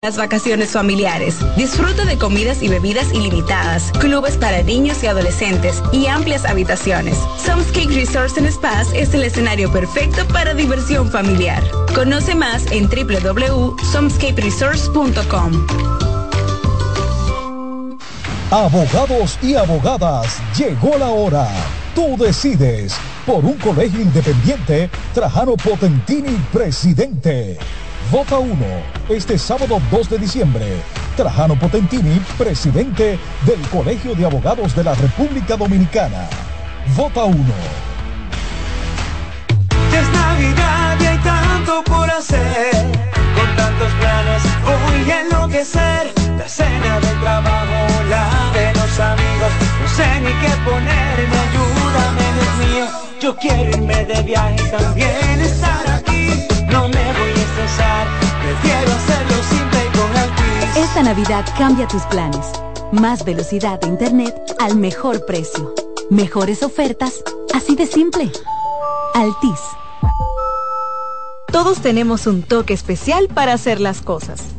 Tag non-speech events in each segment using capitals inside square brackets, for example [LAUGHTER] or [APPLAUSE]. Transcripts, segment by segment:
Las vacaciones familiares. Disfruta de comidas y bebidas ilimitadas, clubes para niños y adolescentes y amplias habitaciones. Somscape Resorts and Spas es el escenario perfecto para diversión familiar. Conoce más en www.somscaperesorts.com. Abogados y abogadas, llegó la hora. Tú decides por un colegio independiente, Trajano Potentini, presidente. Vota 1 este sábado 2 de diciembre. Trajano Potentini, presidente del Colegio de Abogados de la República Dominicana. Vota 1. Es Navidad y hay tanto por hacer. Con tantos planes voy a enloquecer. La cena del trabajo, la de los amigos. No sé ni qué ponerme, ayúdame, Dios mío. Yo quiero irme de viaje y también estar prefiero hacerlo simple y con Altis. Esta Navidad cambia tus planes. Más velocidad de internet al mejor precio. Mejores ofertas, así de simple. Altis. Todos tenemos un toque especial para hacer las cosas.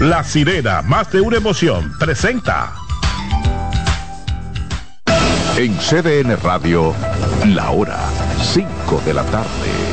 La sirena, más de una emoción, presenta. En CDN Radio, la hora 5 de la tarde.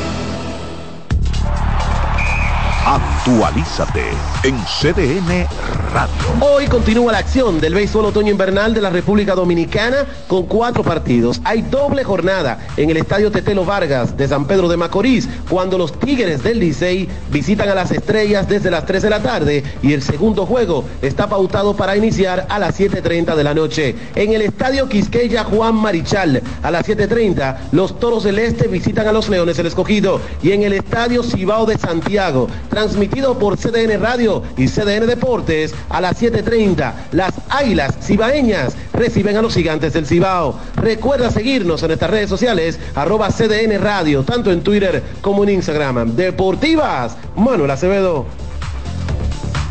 Actualízate en CDN Radio. Hoy continúa la acción del béisbol otoño invernal de la República Dominicana con cuatro partidos. Hay doble jornada en el Estadio Tetelo Vargas de San Pedro de Macorís cuando los Tigres del Licey visitan a las estrellas desde las 3 de la tarde y el segundo juego está pautado para iniciar a las 7.30 de la noche. En el Estadio Quisqueya Juan Marichal a las 7.30 los Toros del Este visitan a los Leones el Escogido y en el Estadio Cibao de Santiago transmitido por CDN Radio y CDN Deportes a las 7.30. Las Águilas Cibaeñas reciben a los gigantes del Cibao. Recuerda seguirnos en nuestras redes sociales, arroba CDN Radio, tanto en Twitter como en Instagram. Deportivas, Manuel Acevedo.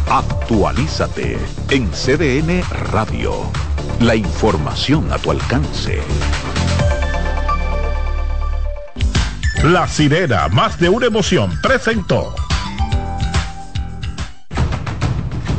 Actualízate en CDN Radio. La información a tu alcance. La sirena, más de una emoción, presentó.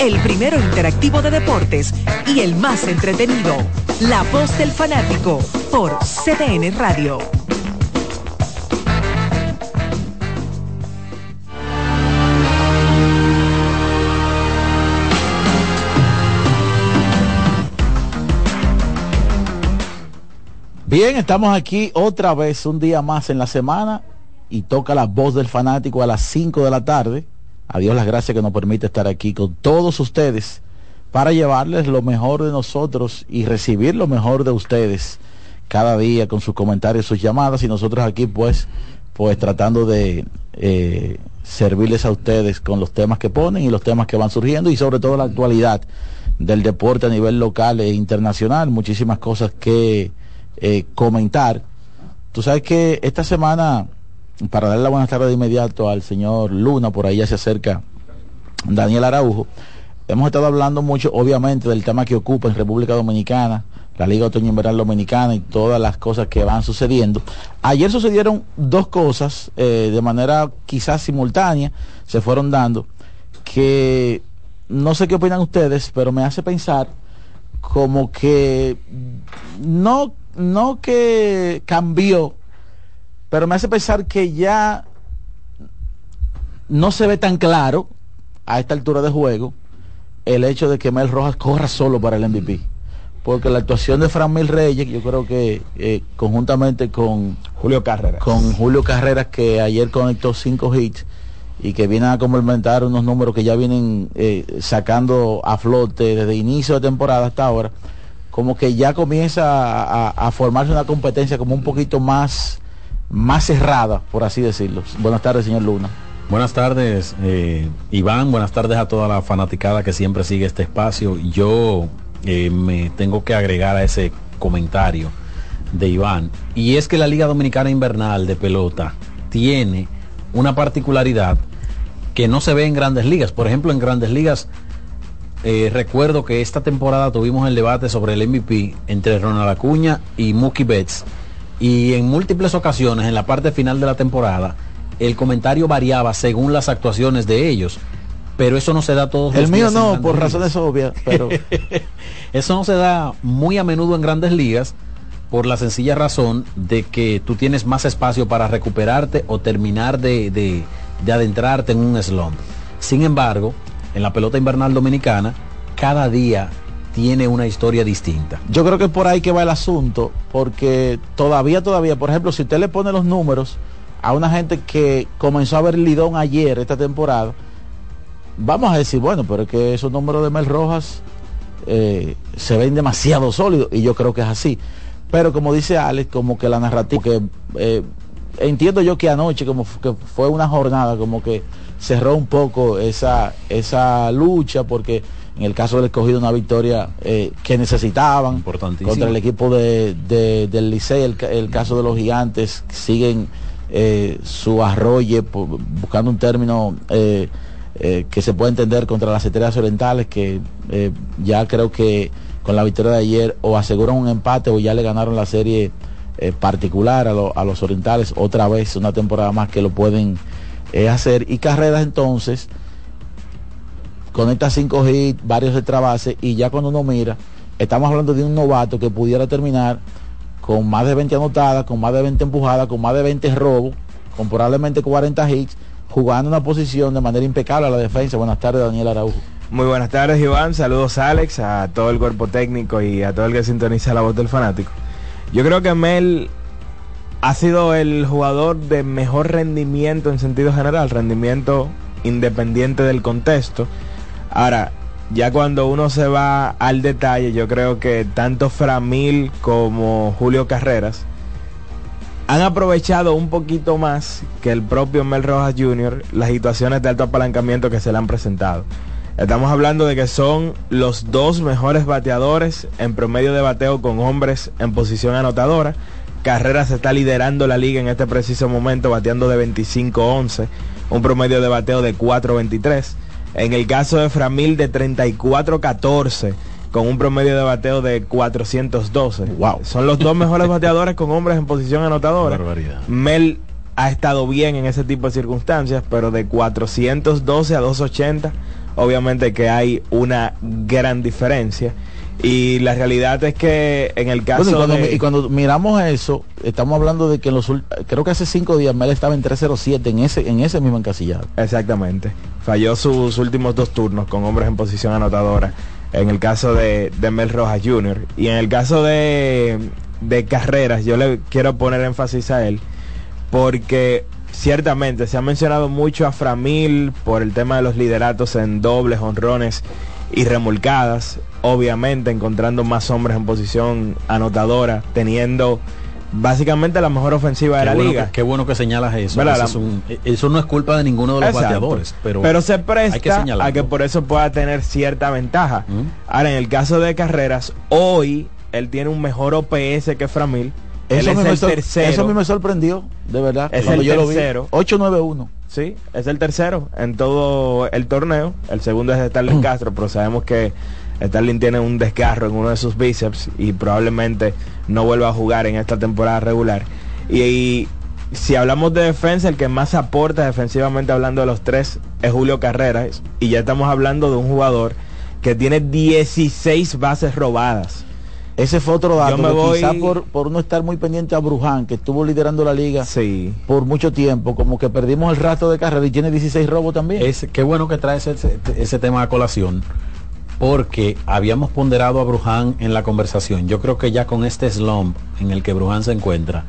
El primero interactivo de deportes y el más entretenido. La voz del fanático por CDN Radio. Bien, estamos aquí otra vez, un día más en la semana y toca la voz del fanático a las 5 de la tarde. A Dios las gracias que nos permite estar aquí con todos ustedes para llevarles lo mejor de nosotros y recibir lo mejor de ustedes cada día con sus comentarios, sus llamadas y nosotros aquí pues, pues tratando de eh, servirles a ustedes con los temas que ponen y los temas que van surgiendo y sobre todo la actualidad del deporte a nivel local e internacional, muchísimas cosas que eh, comentar. Tú sabes que esta semana, para darle la buenas tardes de inmediato al señor Luna, por ahí ya se acerca Daniel Araujo, hemos estado hablando mucho, obviamente, del tema que ocupa en República Dominicana, la Liga Otoño Invernal Dominicana y todas las cosas que van sucediendo. Ayer sucedieron dos cosas eh, de manera quizás simultánea, se fueron dando, que no sé qué opinan ustedes, pero me hace pensar como que no no que cambió, pero me hace pensar que ya no se ve tan claro a esta altura de juego el hecho de que Mel Rojas corra solo para el MVP. Porque la actuación de Fran Mil Reyes, yo creo que eh, conjuntamente con Julio Carreras. Con Julio Carreras, que ayer conectó cinco hits y que vienen a complementar unos números que ya vienen eh, sacando a flote desde inicio de temporada hasta ahora, como que ya comienza a, a formarse una competencia como un poquito más, más cerrada, por así decirlo. Buenas tardes, señor Luna. Buenas tardes, eh, Iván. Buenas tardes a toda la fanaticada que siempre sigue este espacio. Yo eh, me tengo que agregar a ese comentario de Iván. Y es que la Liga Dominicana Invernal de Pelota tiene una particularidad que no se ve en grandes ligas. Por ejemplo, en grandes ligas, eh, recuerdo que esta temporada tuvimos el debate sobre el MVP entre Ronald Acuña y Mookie Betts. Y en múltiples ocasiones, en la parte final de la temporada, el comentario variaba según las actuaciones de ellos. Pero eso no se da todos el mío no, por razones obvias, pero [LAUGHS] eso no se da muy a menudo en grandes ligas por la sencilla razón de que tú tienes más espacio para recuperarte o terminar de, de, de adentrarte en un slump. Sin embargo, en la pelota invernal dominicana, cada día tiene una historia distinta. Yo creo que por ahí que va el asunto, porque todavía, todavía, por ejemplo, si usted le pone los números a una gente que comenzó a ver Lidón ayer, esta temporada, vamos a decir, bueno, pero es que esos números de Mel Rojas eh, se ven demasiado sólidos y yo creo que es así. Pero como dice Alex, como que la narrativa, que eh, entiendo yo que anoche como que fue una jornada como que cerró un poco esa, esa lucha porque en el caso del escogido una victoria eh, que necesitaban contra el equipo de, del Licey, el, el caso de los gigantes siguen eh, su arroyo, buscando un término eh, que se puede entender contra las estrellas orientales, que ya creo que con la victoria de ayer o aseguran un empate o ya le ganaron la serie particular a, los orientales, otra vez una temporada más que lo pueden hacer. Y carreras entonces, con estas cinco hits, varios extra base, y ya cuando uno mira, estamos hablando de un novato que pudiera terminar con más de 20 anotadas, con más de 20 empujadas, con más de 20 robos, con probablemente 40 hits, jugando una posición de manera impecable a la defensa. Buenas tardes, Daniel Araujo. Muy buenas tardes, Iván. Saludos, Alex, a todo el cuerpo técnico y a todo el que sintoniza la voz del fanático. Yo creo que Mel ha sido el jugador de mejor rendimiento en sentido general, rendimiento independiente del contexto. Ahora, ya cuando uno se va al detalle, yo creo que tanto Framil como Julio Carreras han aprovechado un poquito más que el propio Mel Rojas Jr. las situaciones de alto apalancamiento que se le han presentado. Estamos hablando de que son los dos mejores bateadores en promedio de bateo con hombres en posición anotadora. Carreras está liderando la liga en este preciso momento, bateando de 25-11, un promedio de bateo de 4-23. En el caso de Framil de 34-14 con un promedio de bateo de 412. Wow. Son los dos mejores bateadores con hombres en posición anotadora. Mel ha estado bien en ese tipo de circunstancias, pero de 412 a 280, obviamente que hay una gran diferencia. Y la realidad es que en el caso y cuando, de... y cuando miramos eso, estamos hablando de que los creo que hace cinco días Mel estaba en 307 en ese, en ese mismo encasillado. Exactamente. Falló sus últimos dos turnos con hombres en posición anotadora. En el caso de, de Mel Rojas Jr. Y en el caso de, de carreras, yo le quiero poner énfasis a él. Porque ciertamente se ha mencionado mucho a Framil por el tema de los lideratos en dobles, honrones y remolcadas, obviamente encontrando más hombres en posición anotadora, teniendo básicamente la mejor ofensiva de la liga. qué bueno que señalas eso. Eso, no es culpa de ninguno de los bateadores, pero, pero se presta a que por eso pueda tener cierta ventaja. Ahora, en el caso de carreras, hoy él tiene un mejor OPS que Framil. Eso, es el tercero. eso a mí me sorprendió, de verdad. Es el tercero. 891. Sí, es el tercero en todo el torneo. El segundo es Starling Castro, pero sabemos que Starling tiene un desgarro en uno de sus bíceps y probablemente no vuelva a jugar en esta temporada regular. Y, si hablamos de defensa, el que más aporta defensivamente hablando de los tres es Julio Carreras. Y ya estamos hablando de un jugador que tiene 16 bases robadas. Ese fue otro dato. Yo me voy... Quizá por, por no estar muy pendiente a Bruján, que estuvo liderando la liga sí. por mucho tiempo, como que perdimos el rastro de carrera y tiene 16 robos también. Es, qué bueno que trae ese, ese tema a colación, porque habíamos ponderado a Bruján en la conversación. Yo creo que ya con este slump en el que Bruján se encuentra,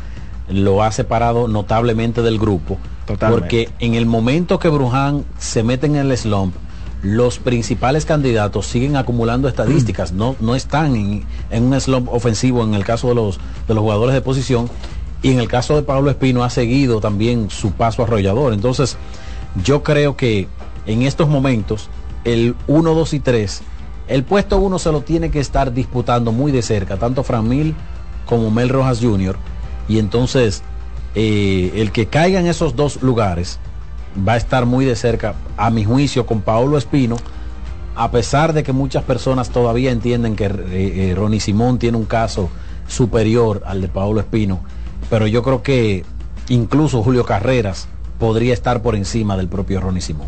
lo ha separado notablemente del grupo. Totalmente. Porque en el momento que Bruján se mete en el slump, los principales candidatos siguen acumulando estadísticas, no, no están en, un slump ofensivo en el caso de los, de los jugadores de posición y en el caso de Pablo Espino ha seguido también su paso arrollador. Entonces, yo creo que en estos momentos, el 1, 2 y 3, el puesto 1 se lo tiene que estar disputando muy de cerca, tanto Framil como Mel Rojas Jr. Y entonces, eh, el que caiga en esos dos lugares va a estar muy de cerca, a mi juicio, con Paolo Espino, a pesar de que muchas personas todavía entienden que eh, eh, Ronnie Simón tiene un caso superior al de Paolo Espino, pero yo creo que incluso Julio Carreras podría estar por encima del propio Ronnie Simón.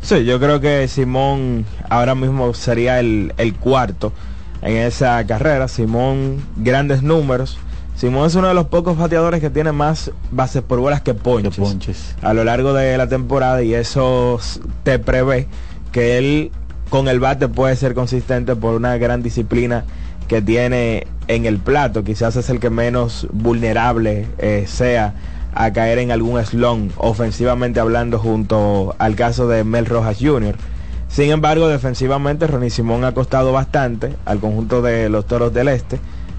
Sí, yo creo que Simón ahora mismo sería el, el cuarto en esa carrera. Simón, grandes números. Simón es uno de los pocos bateadores que tiene más bases por bolas que ponches, ponches. a lo largo de la temporada y eso te prevé que él con el bate puede ser consistente por una gran disciplina que tiene en el plato. Quizás es el que menos vulnerable eh, sea a caer en algún slump ofensivamente hablando junto al caso de Mel Rojas Jr. Sin embargo, defensivamente Ronnie Simón ha costado bastante al conjunto de los Toros del Este.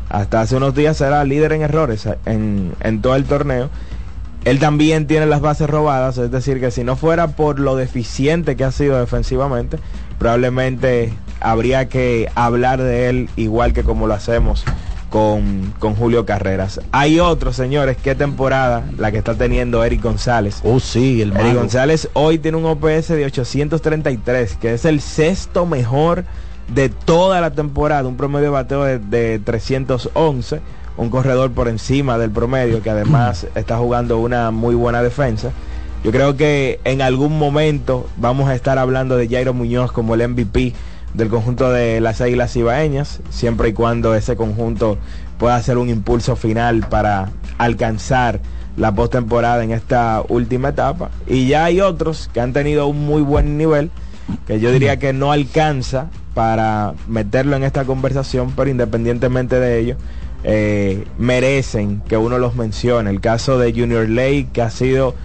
Hasta hace unos días era líder en errores en, en todo el torneo. Él también tiene las bases robadas, es decir, que si no fuera por lo deficiente que ha sido defensivamente, probablemente habría que hablar de él igual que como lo hacemos con, con, Julio Carreras. Hay otros, señores, qué temporada la que está teniendo Eric González. Oh, sí, el Eric González hoy tiene un OPS de 833, que es el sexto mejor de toda la temporada, un promedio de bateo de, de 311, un corredor por encima del promedio, que además [CLEARS THROAT] está jugando una muy buena defensa. Yo creo que en algún momento vamos a estar hablando de Jairo Muñoz como el MVP del conjunto de las Águilas Ibaeñas, siempre y cuando ese conjunto pueda hacer un impulso final para alcanzar la postemporada en esta última etapa. Y ya hay otros que han tenido un muy buen nivel, que yo diría que no alcanza para meterlo en esta conversación, pero independientemente de ello, eh, merecen que uno los mencione. El caso de Junior Lake, que ha sido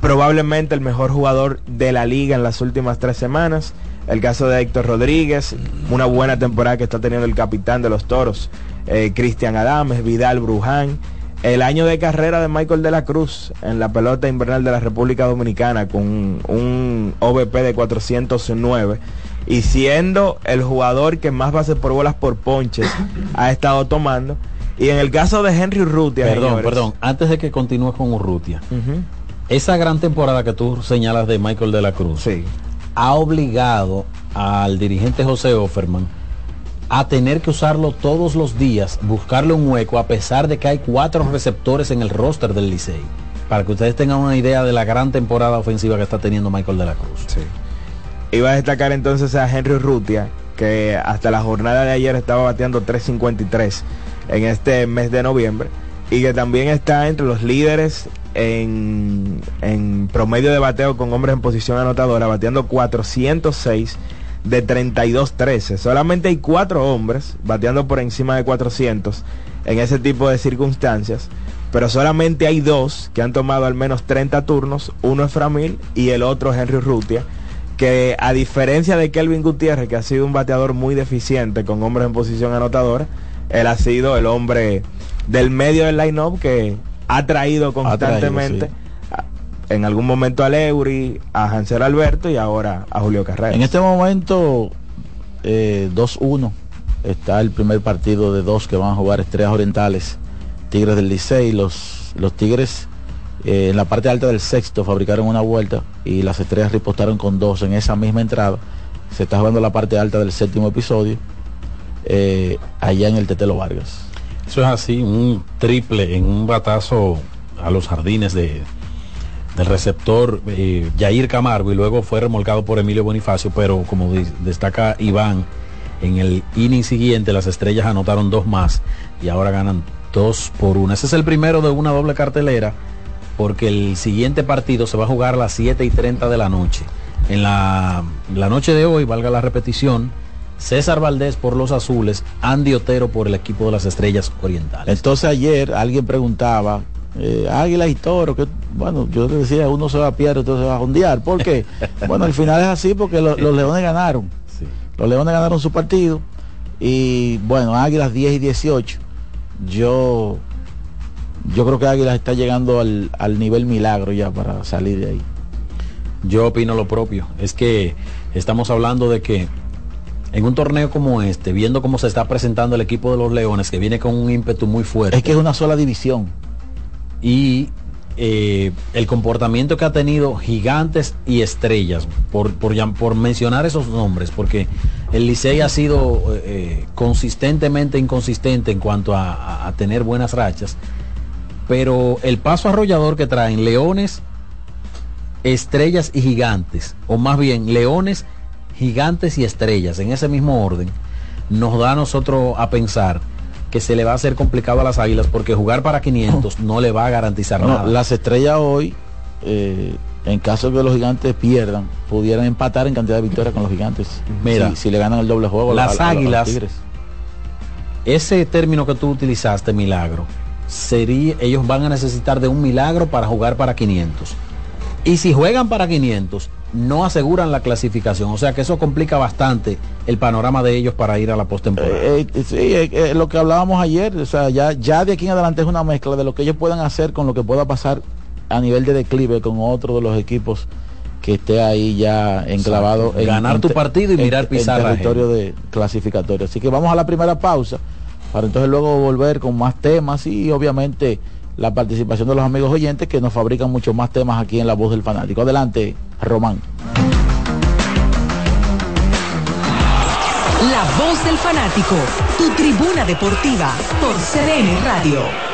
probablemente el mejor jugador de la liga en las últimas tres semanas el caso de Héctor Rodríguez, una buena temporada que está teniendo el capitán de los Toros, eh, Cristian Adames, Vidal Bruján, el año de carrera de Michael de la Cruz en la pelota invernal de la República Dominicana con un OVP de 409 y siendo el jugador que más bases por bolas por ponches [LAUGHS] ha estado tomando. Y en el caso de Henry Urrutia, perdón, señores, perdón, antes de que continúe con Urrutia, esa gran temporada que tú señalas de Michael de la Cruz Sí. ha obligado al dirigente José Offerman a tener que usarlo todos los días, buscarle un hueco, a pesar de que hay cuatro receptores en el roster del Licey. Para que ustedes tengan una idea de la gran temporada ofensiva que está teniendo Michael de la Cruz. Iba a destacar entonces a Henry Urrutia, que hasta la jornada de ayer estaba bateando 3.53 en este mes de noviembre y que también está entre los líderes en, en promedio de bateo con hombres en posición anotadora, bateando 406 de 32-13. Solamente hay cuatro hombres bateando por encima de 400 en ese tipo de circunstancias, pero solamente hay dos que han tomado al menos 30 turnos, uno es Framil y el otro es Henry Urrutia que a diferencia de Kelvin Gutiérrez, que ha sido un bateador muy deficiente con hombres en posición anotadora, él ha sido el hombre del medio del line-up que ha traído constantemente en algún momento a Leury, a Hansel Alberto y ahora a Julio Carrera. En este momento, eh, 2-1, está el primer partido de dos que van a jugar Estrellas Orientales, Tigres del Licey. Los, los Tigres eh, en la parte alta del sexto fabricaron una vuelta y las Estrellas ripostaron con dos en esa misma entrada. Se está jugando la parte alta del séptimo episodio, eh, allá en el Tetelo Vargas. Eso es así, un triple en un batazo a los jardines de, del receptor eh, Jair Camargo y luego fue remolcado por Emilio Bonifacio, pero como destaca Iván, en el inning siguiente las estrellas anotaron dos más y ahora ganan dos por una. Ese es el primero de una doble cartelera porque el siguiente partido se va a jugar a las 7 y 30 de la noche. En la, la noche de hoy, valga la repetición, César Valdés por los azules, Andy Otero por el equipo de las estrellas orientales. Entonces ayer alguien preguntaba, eh, Águilas y Toro, que bueno, yo le decía, uno se va a piedra, otro se va a jondear. ¿Por qué? [LAUGHS] bueno, al final es así porque lo- los Leones ganaron. Los Leones ganaron su partido. Y bueno, Águilas 10 y 18. Yo yo creo que Águilas está llegando al, al nivel milagro ya para salir de ahí. Yo opino lo propio. Es que estamos hablando de que en un torneo como este, viendo cómo se está presentando el equipo de los Leones, que viene con un ímpetu muy fuerte. Es que es una sola división. Y eh, el comportamiento que ha tenido gigantes y estrellas, por, por, mencionar esos nombres, porque el Licey ha sido eh, consistentemente inconsistente en cuanto a- a tener buenas rachas, pero el paso arrollador que traen Leones, estrellas y gigantes, o más bien Leones, gigantes y estrellas, en ese mismo orden, nos da a nosotros a pensar que se le va a hacer complicado a las águilas porque jugar para 500 no le va a garantizar No, nada. las estrellas hoy, eh, en caso de que los gigantes pierdan, pudieran empatar en cantidad de victorias con los gigantes. Mira, si, si le ganan el doble juego. las a- a- a los águilas, Tigres. ese término que tú utilizaste, milagro, sería, ellos van a necesitar de un milagro para jugar para 500. Y si juegan para 500, no aseguran la clasificación. O sea que eso complica bastante el panorama de ellos para ir a la postemporada. Eh, eh, sí, eh, eh, lo que hablábamos ayer, o sea, ya, ya de aquí en adelante es una mezcla de lo que ellos puedan hacer con lo que pueda pasar a nivel de declive con otro de los equipos que esté ahí ya enclavado. Ganar tu partido y mirar en pizarra territorio de clasificatorio. Así que vamos a la primera pausa para entonces luego volver con más temas y obviamente la participación de los amigos oyentes que nos fabrican mucho más temas aquí en La Voz del Fanático. Adelante, Román. La voz del fanático, tu tribuna deportiva por CDN Radio.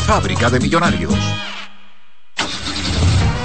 fábrica de millonarios.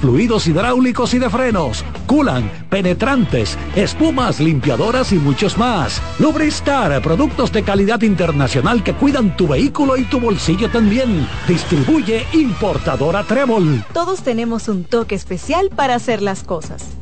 fluidos hidráulicos y de frenos, culan, penetrantes, espumas, limpiadoras y muchos más. Lubristar, productos de calidad internacional que cuidan tu vehículo y tu bolsillo también. Distribuye importadora Trébol. Todos tenemos un toque especial para hacer las cosas.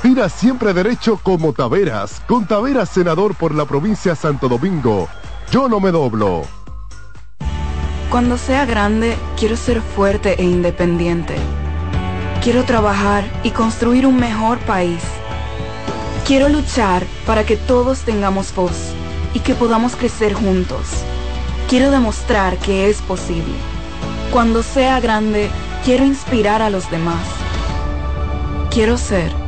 tira siempre derecho como Taveras, con Taveras senador por la provincia Santo Domingo. Yo no me doblo. Cuando sea grande, quiero ser fuerte e independiente. Quiero trabajar y construir un mejor país. Quiero luchar para que todos tengamos voz y que podamos crecer juntos. Quiero demostrar que es posible. Cuando sea grande, quiero inspirar a los demás. Quiero ser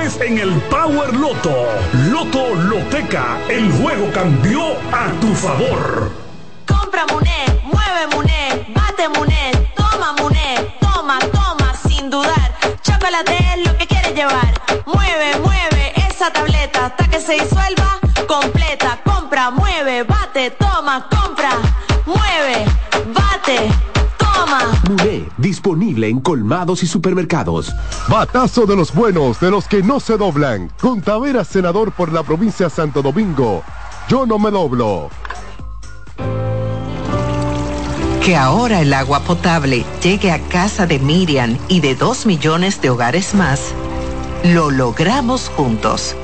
en el Power Loto. Loto Loteca, el juego cambió a tu favor. Compra Muné, mueve Muné, bate Muné, toma Muné, toma, toma, sin dudar. Chocolate es lo que quieres llevar. Mueve, mueve esa tableta hasta que se disuelva completa. Compra, mueve, bate, toma, compra, mueve, bate. Disponible en colmados y supermercados. Batazo de los buenos, de los que no se doblan. Con Tavera, senador por la provincia de Santo Domingo. Yo no me doblo. Que ahora el agua potable llegue a casa de Miriam y de dos millones de hogares más, lo logramos juntos.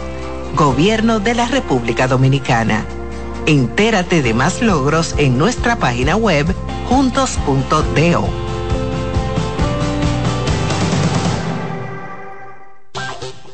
Gobierno de la República Dominicana. Entérate de más logros en nuestra página web juntos.do.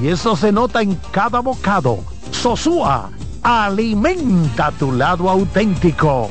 y eso se nota en cada bocado. Sosúa, alimenta tu lado auténtico.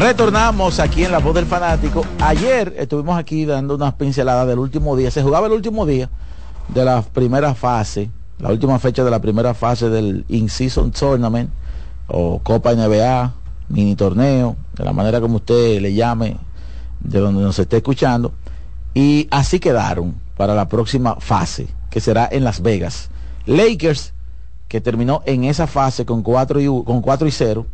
Retornamos aquí en La Voz del Fanático. Ayer estuvimos aquí dando unas pinceladas del último día. Se jugaba el último día de la primera fase, la última fecha de la primera fase del In-Season Tournament o Copa NBA, mini torneo, de la manera como usted le llame, de donde nos esté escuchando. Y así quedaron para la próxima fase, que será en Las Vegas. Lakers, que terminó en esa fase con 4 y, con 4 y 0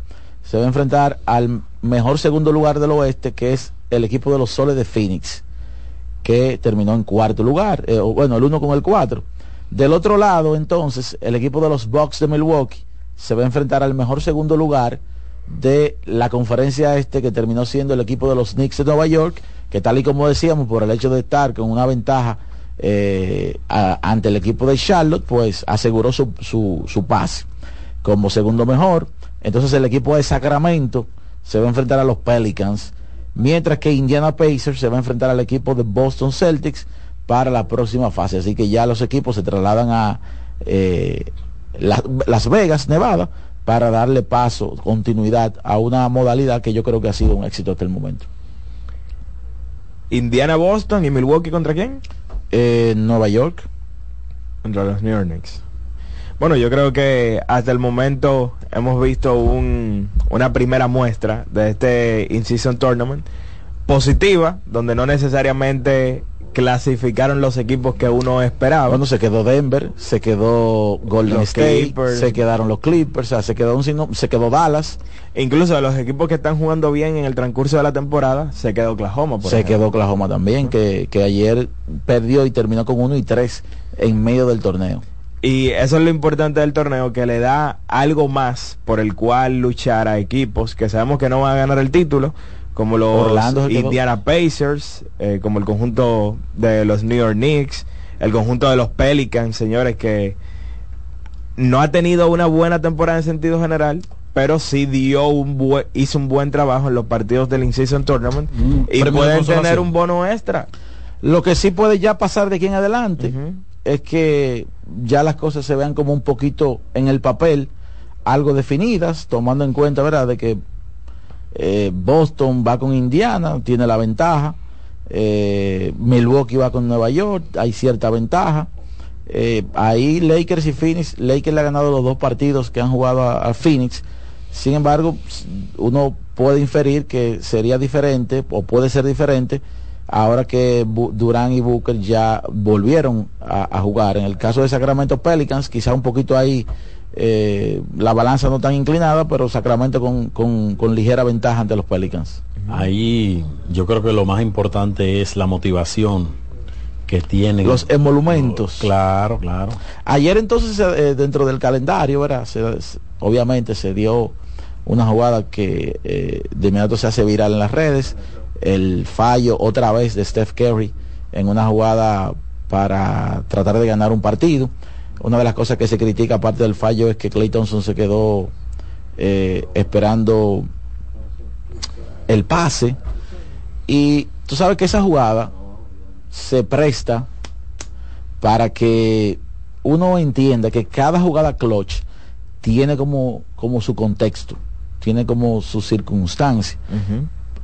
se va a enfrentar al mejor segundo lugar del oeste, que es el equipo de los Soles de Phoenix, que terminó en cuarto lugar, eh, bueno, el uno con el cuatro. Del otro lado, entonces, el equipo de los Bucks de Milwaukee se va a enfrentar al mejor segundo lugar de la conferencia este, que terminó siendo el equipo de los Knicks de Nueva York, que tal y como decíamos, por el hecho de estar con una ventaja eh, ante el equipo de Charlotte, pues aseguró su, su, su pase como segundo mejor. Entonces el equipo de Sacramento se va a enfrentar a los Pelicans, mientras que Indiana Pacers se va a enfrentar al equipo de Boston Celtics para la próxima fase. Así que ya los equipos se trasladan a eh, Las Vegas, Nevada, para darle paso, continuidad a una modalidad que yo creo que ha sido un éxito hasta el momento. Indiana, Boston y Milwaukee contra quién? Eh, Nueva York. Contra los New York Knicks. Bueno, yo creo que hasta el momento hemos visto un, una primera muestra de este In-Season Tournament. positiva, donde no necesariamente clasificaron los equipos que uno esperaba. Bueno, se quedó Denver, se quedó Golden Los State, Clippers. se quedaron los Clippers, o sea, se quedó un sino- se quedó Dallas, incluso de los equipos que están jugando bien en el transcurso de la temporada, se quedó Oklahoma. Por se ejemplo. quedó Oklahoma también, que, que ayer perdió y terminó con uno y tres en medio del torneo. Y eso es lo importante del torneo, que le da algo más por el cual luchar a equipos que sabemos que no van a ganar el título, como los Orlando. Indiana Pacers, eh, como el conjunto de los New York Knicks, el conjunto de los Pelicans, señores, que no ha tenido una buena temporada en sentido general, pero sí dio un buen, hizo un buen trabajo en los partidos del In-Season Tournament y Mm, de pueden tener un bono extra. Lo que sí puede ya pasar de aquí en adelante es que ya las cosas se vean como un poquito en el papel, algo definidas, tomando en cuenta, ¿verdad?, de que eh, Boston va con Indiana, tiene la ventaja, eh, Milwaukee va con Nueva York, hay cierta ventaja. Eh, ahí Lakers y Phoenix, Lakers le ha ganado los dos partidos que han jugado a, a Phoenix. Sin embargo, uno puede inferir que sería diferente o puede ser diferente ahora que Bu- Durán y Booker ya volvieron a, a jugar. En el caso de Sacramento Pelicans, quizá un poquito ahí eh, la balanza no tan inclinada, pero Sacramento con, con- con ligera ventaja ante los Pelicans. Ahí yo creo que lo más importante es la motivación que tienen Los emolumentos. Claro, claro. Ayer entonces eh, dentro del calendario, ¿verdad? Se- se- obviamente se dio una jugada que eh, de inmediato se hace viral en las redes, el fallo otra vez de Steph Curry en una jugada para tratar de ganar un partido. Una de las cosas que se critica aparte del fallo es que Clay Thompson se quedó eh, esperando el pase y tú sabes que esa jugada se presta para que uno entienda que cada jugada clutch tiene como, como su contexto, tiene como su circunstancia.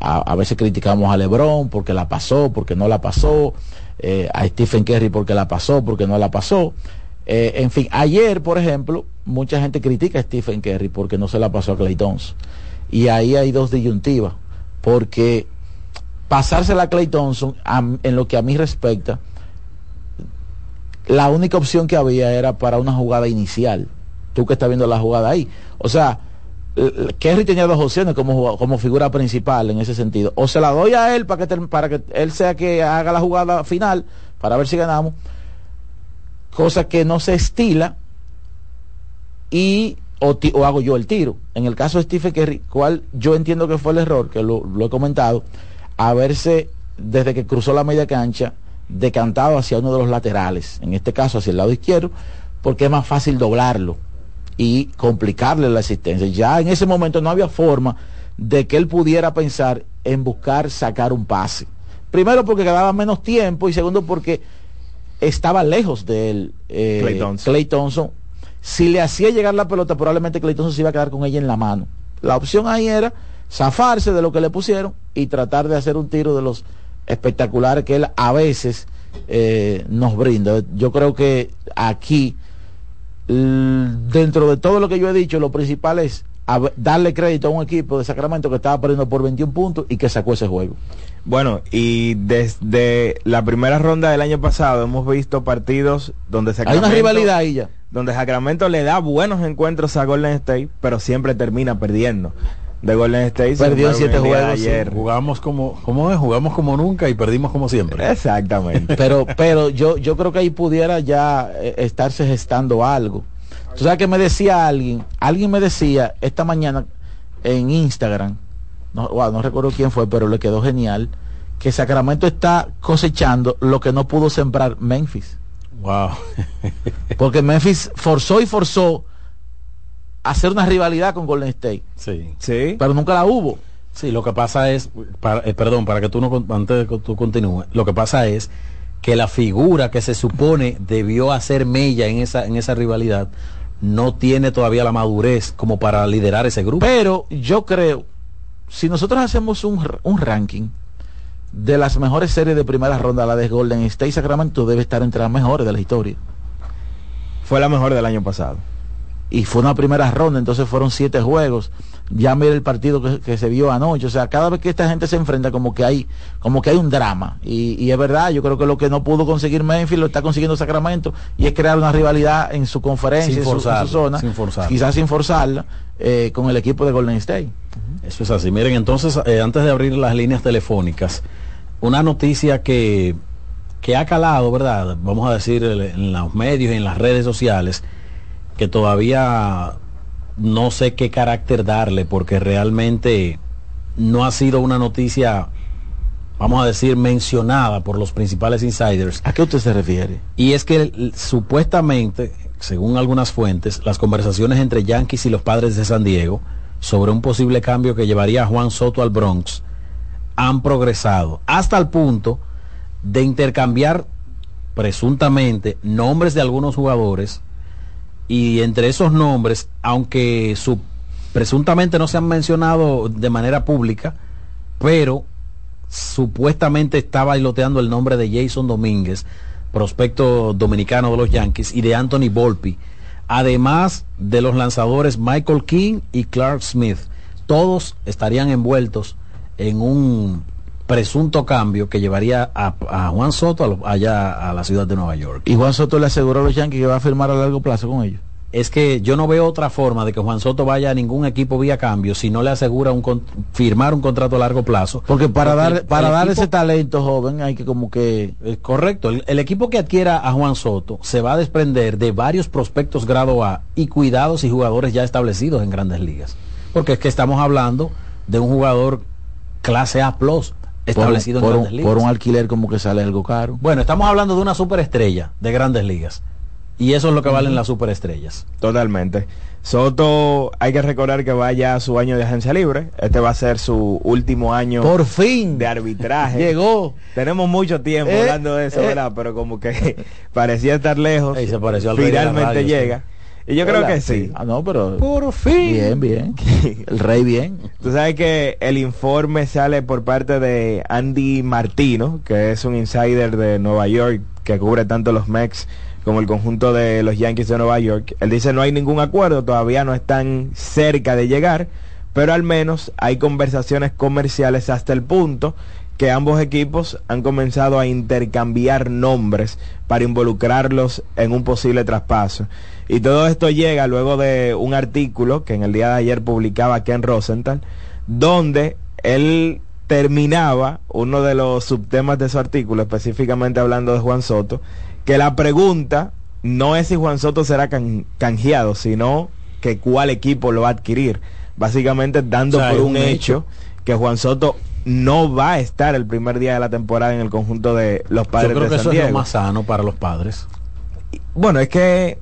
A, veces criticamos a Lebron porque la pasó, porque no la pasó, eh, a Stephen Curry porque la pasó, porque no la pasó. Eh, en fin, ayer, por ejemplo, mucha gente critica a Stephen Curry porque no se la pasó a Clay Thompson. Y ahí hay dos disyuntivas, porque pasársela a Clay Thompson, en lo que a mí respecta, la única opción que había era para una jugada inicial. Tú que estás viendo la jugada ahí. O sea, Kerry tenía dos opciones como, como figura principal en ese sentido. O se la doy a él para que, para que él sea que haga la jugada final, para ver si ganamos. Cosa que no se estila y o, hago yo el tiro. En el caso de Stephen Curry, cual yo entiendo que fue el error, que lo, lo he comentado, haberse desde que cruzó la media cancha decantado hacia uno de los laterales, en este caso hacia el lado izquierdo, porque es más fácil doblarlo y complicarle la asistencia. Ya en ese momento no había forma de que él pudiera pensar en buscar sacar un pase. Primero porque quedaba menos tiempo y segundo porque estaba lejos de él eh, Klay Thompson. Klay Thompson. Si le hacía llegar la pelota, probablemente Klay Thompson se iba a quedar con ella en la mano. La opción ahí era zafarse de lo que le pusieron y tratar de hacer un tiro de los espectaculares que él a veces eh, nos brinda. Yo creo que aquí, dentro de todo lo que yo he dicho, lo principal es darle crédito a un equipo de Sacramento que estaba perdiendo por 21 puntos y que sacó ese juego. Bueno, y desde la primera ronda del año pasado hemos visto partidos donde Hay Sacramento, una rivalidad ahí ya. donde Sacramento le da buenos encuentros a Golden State, pero siempre termina perdiendo. De Golden State Perdió siete juegos, sí. ayer. Jugamos como, ¿cómo es? Jugamos como nunca y perdimos como siempre. Exactamente. [LAUGHS] pero pero yo yo creo que ahí pudiera ya eh, estarse gestando algo tú sabes que me decía alguien alguien me decía esta mañana en Instagram no, wow, no recuerdo quién fue pero le quedó genial que Sacramento está cosechando lo que no pudo sembrar Memphis Wow. porque Memphis forzó y forzó hacer una rivalidad con Golden State Sí. Sí. pero nunca la hubo Sí, lo que pasa es, para- eh, perdón, para que tú no, antes de que tú continúes, lo que pasa es que la figura que se supone debió hacer mella en esa, en esa rivalidad no tiene todavía la madurez como para liderar ese grupo. Pero yo creo, si nosotros hacemos un, un ranking de las mejores series de primera ronda, la de Golden State Sacramento debe estar entre las mejores de la historia. Fue la mejor del año pasado. Y fue una primera ronda, entonces fueron siete juegos. Ya mira el partido que, que se vio anoche, o sea, cada vez que esta gente se enfrenta como que hay, como que hay un drama. Y, y es verdad, yo creo que lo que no pudo conseguir Memphis lo está consiguiendo Sacramento y es crear una rivalidad en su conferencia, Sin en su, en su forzarla, zona, sin quizás sin forzarla, eh, con el equipo de Golden State. Eso es así. Miren, entonces, eh, antes de abrir las líneas telefónicas, una noticia que, que ha calado, ¿verdad? Vamos a decir en los medios y en las redes sociales, que todavía no sé qué carácter darle, porque realmente no ha sido una noticia, vamos a decir, mencionada por los principales insiders. ¿A qué usted se refiere? Y es que supuestamente, según algunas fuentes, las conversaciones entre Yankees y los padres de San Diego sobre un posible cambio que llevaría a Juan Soto al Bronx han progresado hasta el punto de intercambiar presuntamente nombres de algunos jugadores y entre esos nombres, aunque su, presuntamente no se han mencionado de manera pública, pero supuestamente está bailoteando el nombre de Jason Domínguez, prospecto dominicano de los Yankees, y de Anthony Volpi, además de los lanzadores Michael King y Clark Smith. Todos estarían envueltos en un presunto cambio que llevaría a, a Juan Soto a lo- allá a la ciudad de Nueva York. Y Juan Soto le aseguró a los Yankees que va a firmar a largo plazo con ellos. Es que yo no veo otra forma de que Juan Soto vaya a ningún equipo vía cambio si no le asegura un con- firmar un contrato a largo plazo. Porque para Porque dar, para dar ese talento joven hay que como que Eh, Correcto, el, el equipo que adquiera a Juan Soto se va a desprender de varios prospectos grado A y cuidados y jugadores ya establecidos en grandes ligas. Porque es que estamos hablando de un jugador clase A plus establecido por, en un- grandes ligas. por un alquiler como que sale algo caro. Bueno, estamos hablando de una superestrella de grandes ligas. Y eso es lo que valen las superestrellas. Totalmente. Soto, hay que recordar que vaya a su año de agencia libre. Este va a ser su último año Por fin de arbitraje. [LAUGHS] llegó. Tenemos mucho tiempo Eh, hablando de eso, eh. ¿verdad? Pero como que [LAUGHS] parecía estar lejos. Ey, se pareció al rey de la Finalmente radio, llega. Y yo creo que sí. Ah, no, pero Por fin. bien, bien. [LAUGHS] El rey bien. Tú sabes que el informe sale por parte de Andy Martino, que es un insider de Nueva York que cubre tanto los Mex como el conjunto de los Yankees de Nueva York. Él dice no hay ningún acuerdo, todavía no están cerca de llegar, pero al menos hay conversaciones comerciales hasta el punto que ambos equipos han comenzado a intercambiar nombres para involucrarlos en un posible traspaso. Y todo esto llega luego de un artículo que en el día de ayer publicaba Ken Rosenthal, donde él terminaba uno de los subtemas de su artículo, específicamente hablando de Juan Soto, que la pregunta no es si Juan Soto será can- canjeado, sino que cuál equipo lo va a adquirir. Básicamente dando O sea, por un hecho que Juan Soto no va a estar el primer día de la temporada en el conjunto de los Yo padres creo de que San eso es lo más sano para los padres. Bueno, es que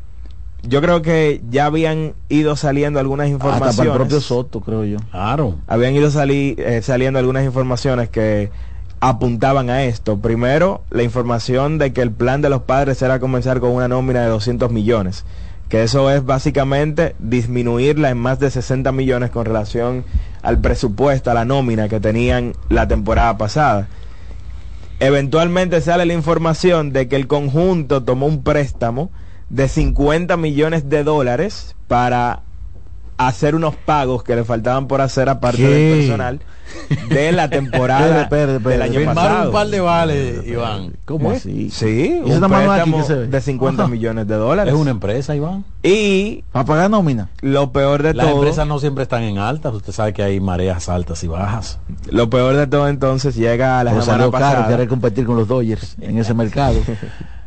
yo creo que ya habían ido saliendo algunas Hasta para el informaciones. propio Soto, creo yo. Claro. habían ido sali- eh, saliendo algunas informaciones que apuntaban a esto. Primero, la información de que el plan de los padres era comenzar con una nómina de 200 millones, que eso es básicamente disminuirla en más de 60 millones con relación al presupuesto, a la nómina que tenían la temporada pasada. Eventualmente sale la información de que el conjunto tomó un préstamo de 50 millones de dólares para hacer unos pagos que le faltaban por hacer aparte ¿Qué? del personal de la [LAUGHS] temporada del año Firmaron pasado. un par de vales, Iván. ¿Cómo ¿Eh? así? Sí, ¿Y eso un préstamo que se ve? de 50 Ajá. millones de dólares. Es una empresa, Iván. Y ¿Para pagar nómina? lo peor de Las todo, empresas no siempre están en altas. Usted sabe que hay mareas altas y bajas. lo peor de todo entonces llega a la Pero semana caro pasada. querer competir con los Dodgers en ese mercado. [LAUGHS]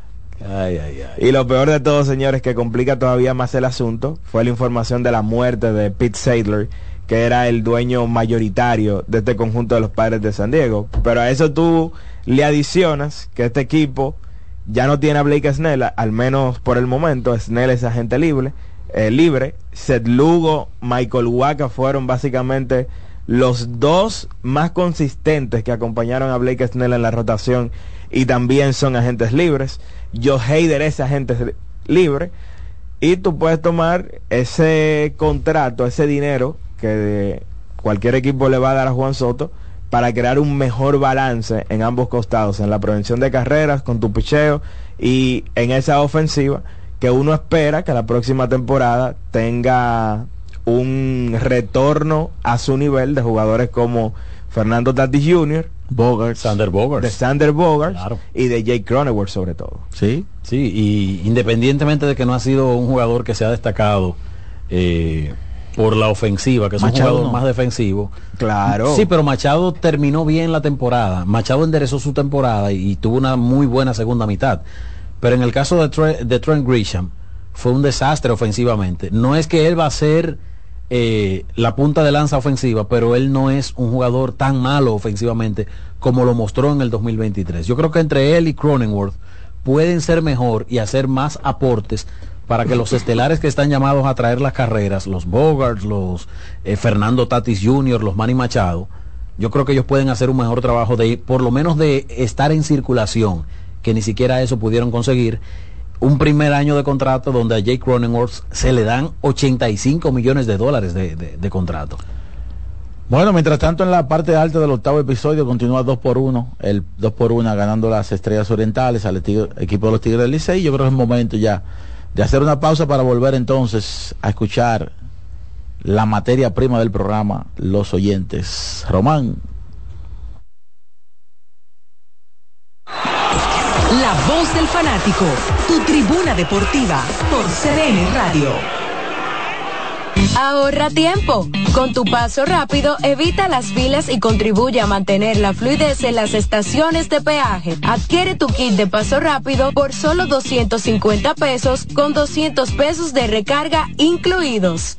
Y lo peor de todo, señores, que complica todavía más el asunto, fue la información de la muerte de Pete Sadler, que era el dueño mayoritario de este conjunto de los padres de San Diego. Pero a eso tú le adicionas que este equipo ya no tiene a Blake Snell, al menos por el momento. Snell es agente libre. eh, libre. Seth Lugo, Michael Waka fueron básicamente los dos más consistentes que acompañaron a Blake Snell en la rotación y también son agentes libres. Joe Hader es agente li- libre y tú puedes tomar ese contrato, ese dinero que cualquier equipo le va a dar a Juan Soto para crear un mejor balance en ambos costados, en la prevención de carreras, con tu picheo y en esa ofensiva que uno espera que la próxima temporada tenga un retorno a su nivel de jugadores como Fernando Tatis Jr., Bogart, Sander Bogart, de Sander Bogart Claro. y de Jake Cronenworth sobre todo. Sí. Sí, y independientemente de que no ha sido un jugador que se ha destacado eh, por la ofensiva, que es Machado un jugador no. más defensivo. Claro. Sí, pero Machado terminó bien la temporada. Machado enderezó su temporada y, y tuvo una muy buena segunda mitad. Pero en el caso de, Tre- de Trent Grisham, fue un desastre ofensivamente. No es que él va a ser eh, la punta de lanza ofensiva, pero él no es un jugador tan malo ofensivamente como lo mostró en el 2023. Yo creo que entre él y Cronenworth pueden ser mejor y hacer más aportes para que los estelares que están llamados a traer las carreras, los Bogarts, los eh, Fernando Tatis Jr., los Manny Machado, yo creo que ellos pueden hacer un mejor trabajo de, por lo menos de estar en circulación, que ni siquiera eso pudieron conseguir. Un primer año de contrato donde a Jake Cronenworth se le dan 85 millones de dólares de, de- contrato. Bueno, mientras tanto en la parte alta del octavo episodio continúa 2 por 1 el 2 por 1 ganando las estrellas orientales al equipo de los Tigres del Licey. Yo creo que es el momento ya de hacer una pausa para volver entonces a escuchar la materia prima del programa, los oyentes. Román. La voz del fanático, tu tribuna deportiva por CDN Radio. Ahorra tiempo. Con tu paso rápido, evita las filas y contribuye a mantener la fluidez en las estaciones de peaje. Adquiere tu kit de paso rápido por solo 250 pesos con 200 pesos de recarga incluidos.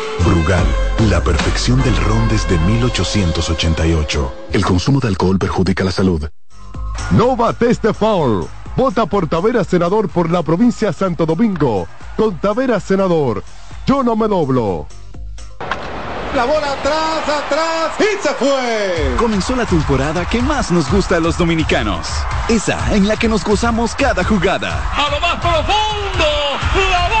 Brugal, la perfección del ron desde 1888. El consumo de alcohol perjudica la salud. No bates de foul. Vota por Tavera Senador por la provincia Santo Domingo. Con Tavera Senador. Yo no me doblo. La bola atrás, atrás y se fue. Comenzó la temporada que más nos gusta a los dominicanos. Esa en la que nos gozamos cada jugada. A lo más profundo, la bola.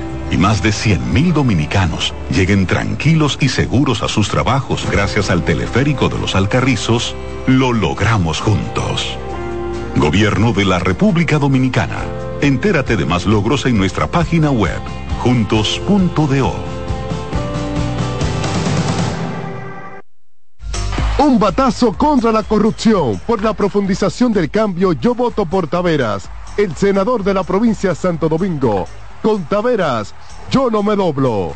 más de 100.000 dominicanos lleguen tranquilos y seguros a sus trabajos gracias al teleférico de los Alcarrizos, lo logramos juntos. Gobierno de la República Dominicana. Entérate de más logros en nuestra página web, juntos.do. Un batazo contra la corrupción. Por la profundización del cambio, yo voto por Taveras, el senador de la provincia Santo Domingo. Con Taveras, yo no me doblo.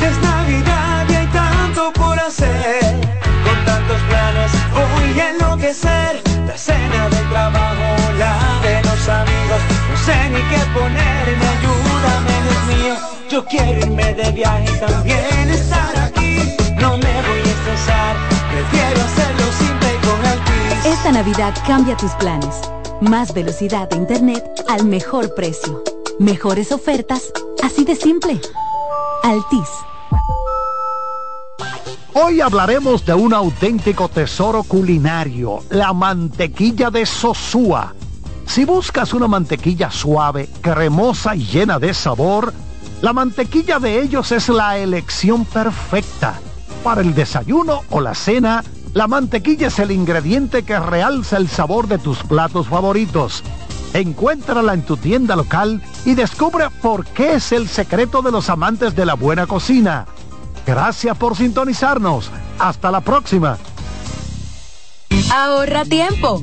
Es Navidad y hay tanto por hacer. Con tantos planes voy a enloquecer. La cena del trabajo, la de los amigos. No sé ni qué ponerme, ayúdame, Dios mío. Yo quiero irme de viaje y también estar aquí. No me voy a estresar, prefiero hacerlo simple y con Altis. Esta Navidad cambia tus planes. Más velocidad de Internet al mejor precio. Mejores ofertas, así de simple. Altis. Hoy hablaremos de un auténtico tesoro culinario, la mantequilla de Sosúa. Si buscas una mantequilla suave, cremosa y llena de sabor, la mantequilla de ellos es la elección perfecta. Para el desayuno o la cena, la mantequilla es el ingrediente que realza el sabor de tus platos favoritos. Encuéntrala en tu tienda local y descubre por qué es el secreto de los amantes de la buena cocina. Gracias por sintonizarnos. Hasta la próxima. Ahorra tiempo.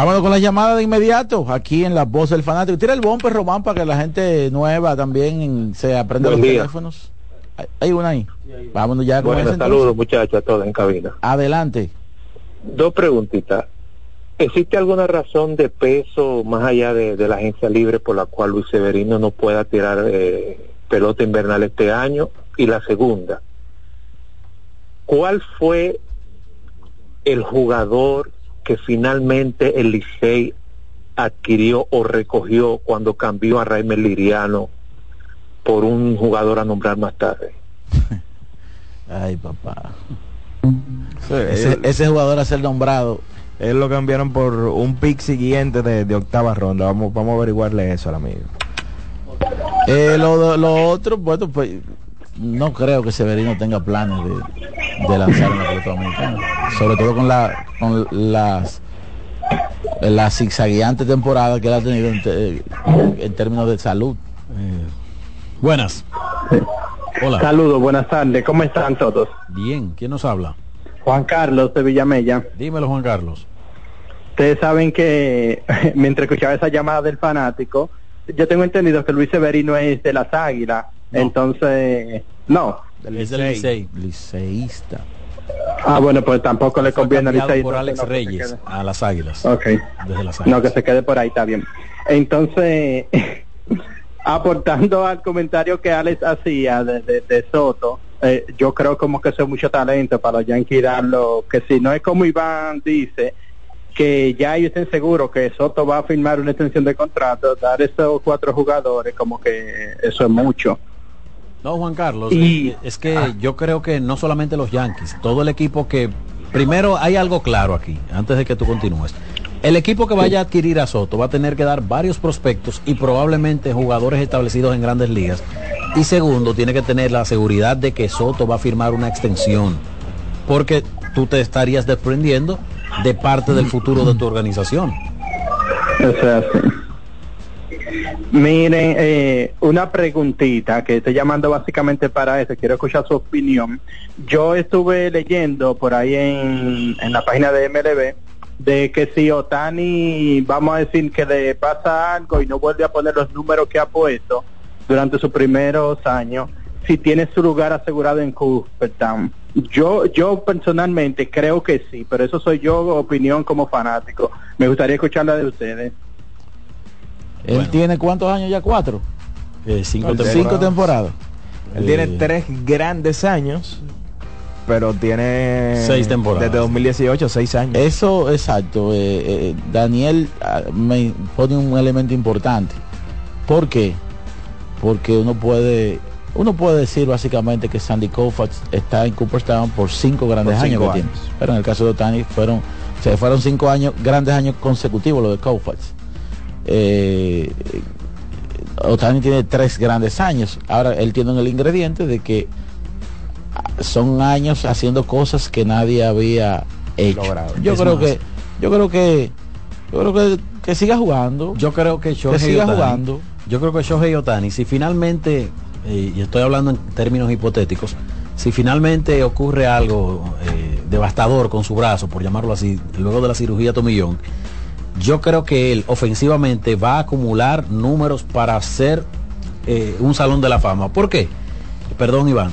Vámonos con la llamada de inmediato, aquí en la voz del fanático. Tira el bumper, Román, para que la gente nueva también se aprenda Buen los día. teléfonos. Hay, una ahí. Vámonos ya con Bueno, saludos muchachos a todos en cabina. Adelante. Dos preguntitas. ¿Existe alguna razón de peso más allá de, de la agencia libre por la cual Luis Severino no pueda tirar eh, pelota invernal este año? Y la segunda, ¿cuál fue el jugador que finalmente el Licey adquirió o recogió cuando cambió a Raimel Liriano por un jugador a nombrar más tarde? [LAUGHS] Ay, papá. Ese, ese jugador a ser nombrado. Él lo cambiaron por un pick siguiente de, de octava ronda. Vamos, vamos a averiguarle eso al amigo. Eh, lo, lo otro, bueno, pues no creo que Severino tenga planes de, de lanzar en la pelota dominicana. Sobre todo con, la, con las la zigzagueante temporada que él ha tenido en, te- en términos de salud. buenas. Hola. Saludos, buenas tardes. ¿Cómo están todos? Bien, ¿quién nos habla? Juan Carlos de Villamella. Dímelo, Juan Carlos. Ustedes saben que [LAUGHS] mientras escuchaba esa llamada del fanático, yo tengo entendido que Luis Severino es de las Águilas. Entonces, no. Es del Licey. Liceísta. Ah, bueno, pues tampoco le conviene al cambiado Licey. por Alex no, Reyes a las Águilas. Ok. Desde las No, que se quede por ahí, está bien. Entonces, [LAUGHS] aportando al comentario que Alex hacía de, de- de Soto, eh, yo creo como que eso es mucho talento para los Yankees darlo, que si no es como Iván dice, que ya ellos estén seguros que Soto va a firmar una extensión de contrato, dar esos cuatro jugadores, como que eso es mucho. No, Juan Carlos, Y- eh, es que yo creo que no solamente los Yankees, todo el equipo que... Primero hay algo claro aquí, antes de que tú continúes. El equipo que vaya a adquirir a Soto va a tener que dar varios prospectos y probablemente jugadores establecidos en grandes ligas. Y segundo, tiene que tener la seguridad de que Soto va a firmar una extensión. Porque tú te estarías desprendiendo de parte del futuro de tu organización. O sea, sí. Miren, eh, una preguntita que estoy llamando básicamente para eso, quiero escuchar su opinión. Yo estuve leyendo por ahí en, en la página de MLB de que si Otani, vamos a decir que le pasa algo y no vuelve a poner los números que ha puesto durante sus primeros años, si tiene su lugar asegurado en Cooperstown. Yo, yo personalmente creo que sí, pero eso soy yo, opinión como fanático. Me gustaría escucharla de ustedes. Él tiene cuántos años ya? Cuatro. Eh, cinco Cinco temporadas. Él Eh, tiene tres grandes años, pero tiene Seis temporadas. Desde 2018, seis años. Eso, exacto. eh, eh, Daniel ah, me pone un elemento importante. ¿Por qué? Porque uno puede, uno puede decir básicamente que Sandy Koufax está en Cooperstown por cinco grandes Por años que tiene. Pero en el caso de Otani fueron, se fueron cinco años, grandes años consecutivos lo de Koufax. Eh, Otani tiene tres grandes años. Ahora él tiene el ingrediente de que son años haciendo cosas que nadie había hecho. Yo Es creo más, que, yo creo que, yo creo que, que siga jugando. Yo creo que Shohei siga Ohtani- jugando. Yo creo que Shohei Otani, si finalmente, eh, y estoy hablando en términos hipotéticos, si finalmente ocurre algo eh, devastador con su brazo, por llamarlo así, luego de la cirugía Tomillón, yo creo que él ofensivamente va a acumular números para hacer eh, un salón de la fama. ¿Por qué? Perdón, Iván.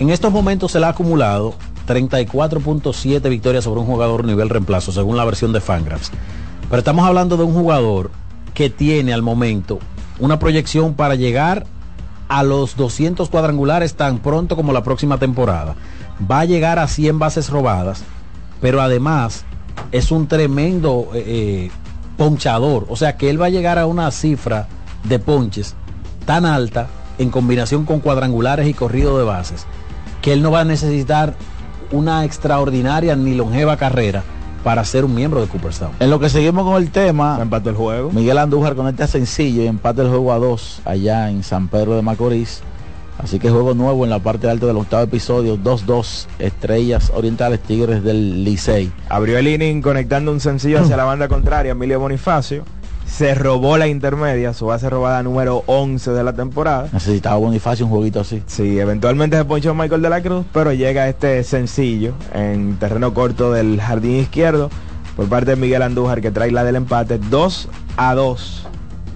En estos momentos se le ha acumulado 34.7 victorias sobre un jugador nivel reemplazo, según la versión de Fangraphs. Pero estamos hablando de un jugador que tiene al momento una proyección para llegar a los 200 cuadrangulares tan pronto como la próxima temporada. Va a llegar a 100 bases robadas, pero además es un tremendo eh, eh, ponchador. O sea que él va a llegar a una cifra de ponches tan alta en combinación con cuadrangulares y corrido de bases, que él no va a necesitar una extraordinaria ni longeva carrera para ser un miembro de Cooperstown. En lo que seguimos con el tema, empate el juego. Miguel Andújar conecta sencillo y empate el juego a dos allá en San Pedro de Macorís. Así que juego nuevo en la parte alta del octavo episodio, 2-2, Estrellas Orientales Tigres del Licey. Abrió el inning conectando un sencillo hacia la banda contraria, Emilio Bonifacio. Se robó la intermedia, su base robada número 11 de la temporada. Necesitaba Bonifacio un jueguito así. Sí, eventualmente se ponchó Michael de la Cruz, pero llega este sencillo en terreno corto del jardín izquierdo por parte de Miguel Andújar que trae la del empate 2 a 2.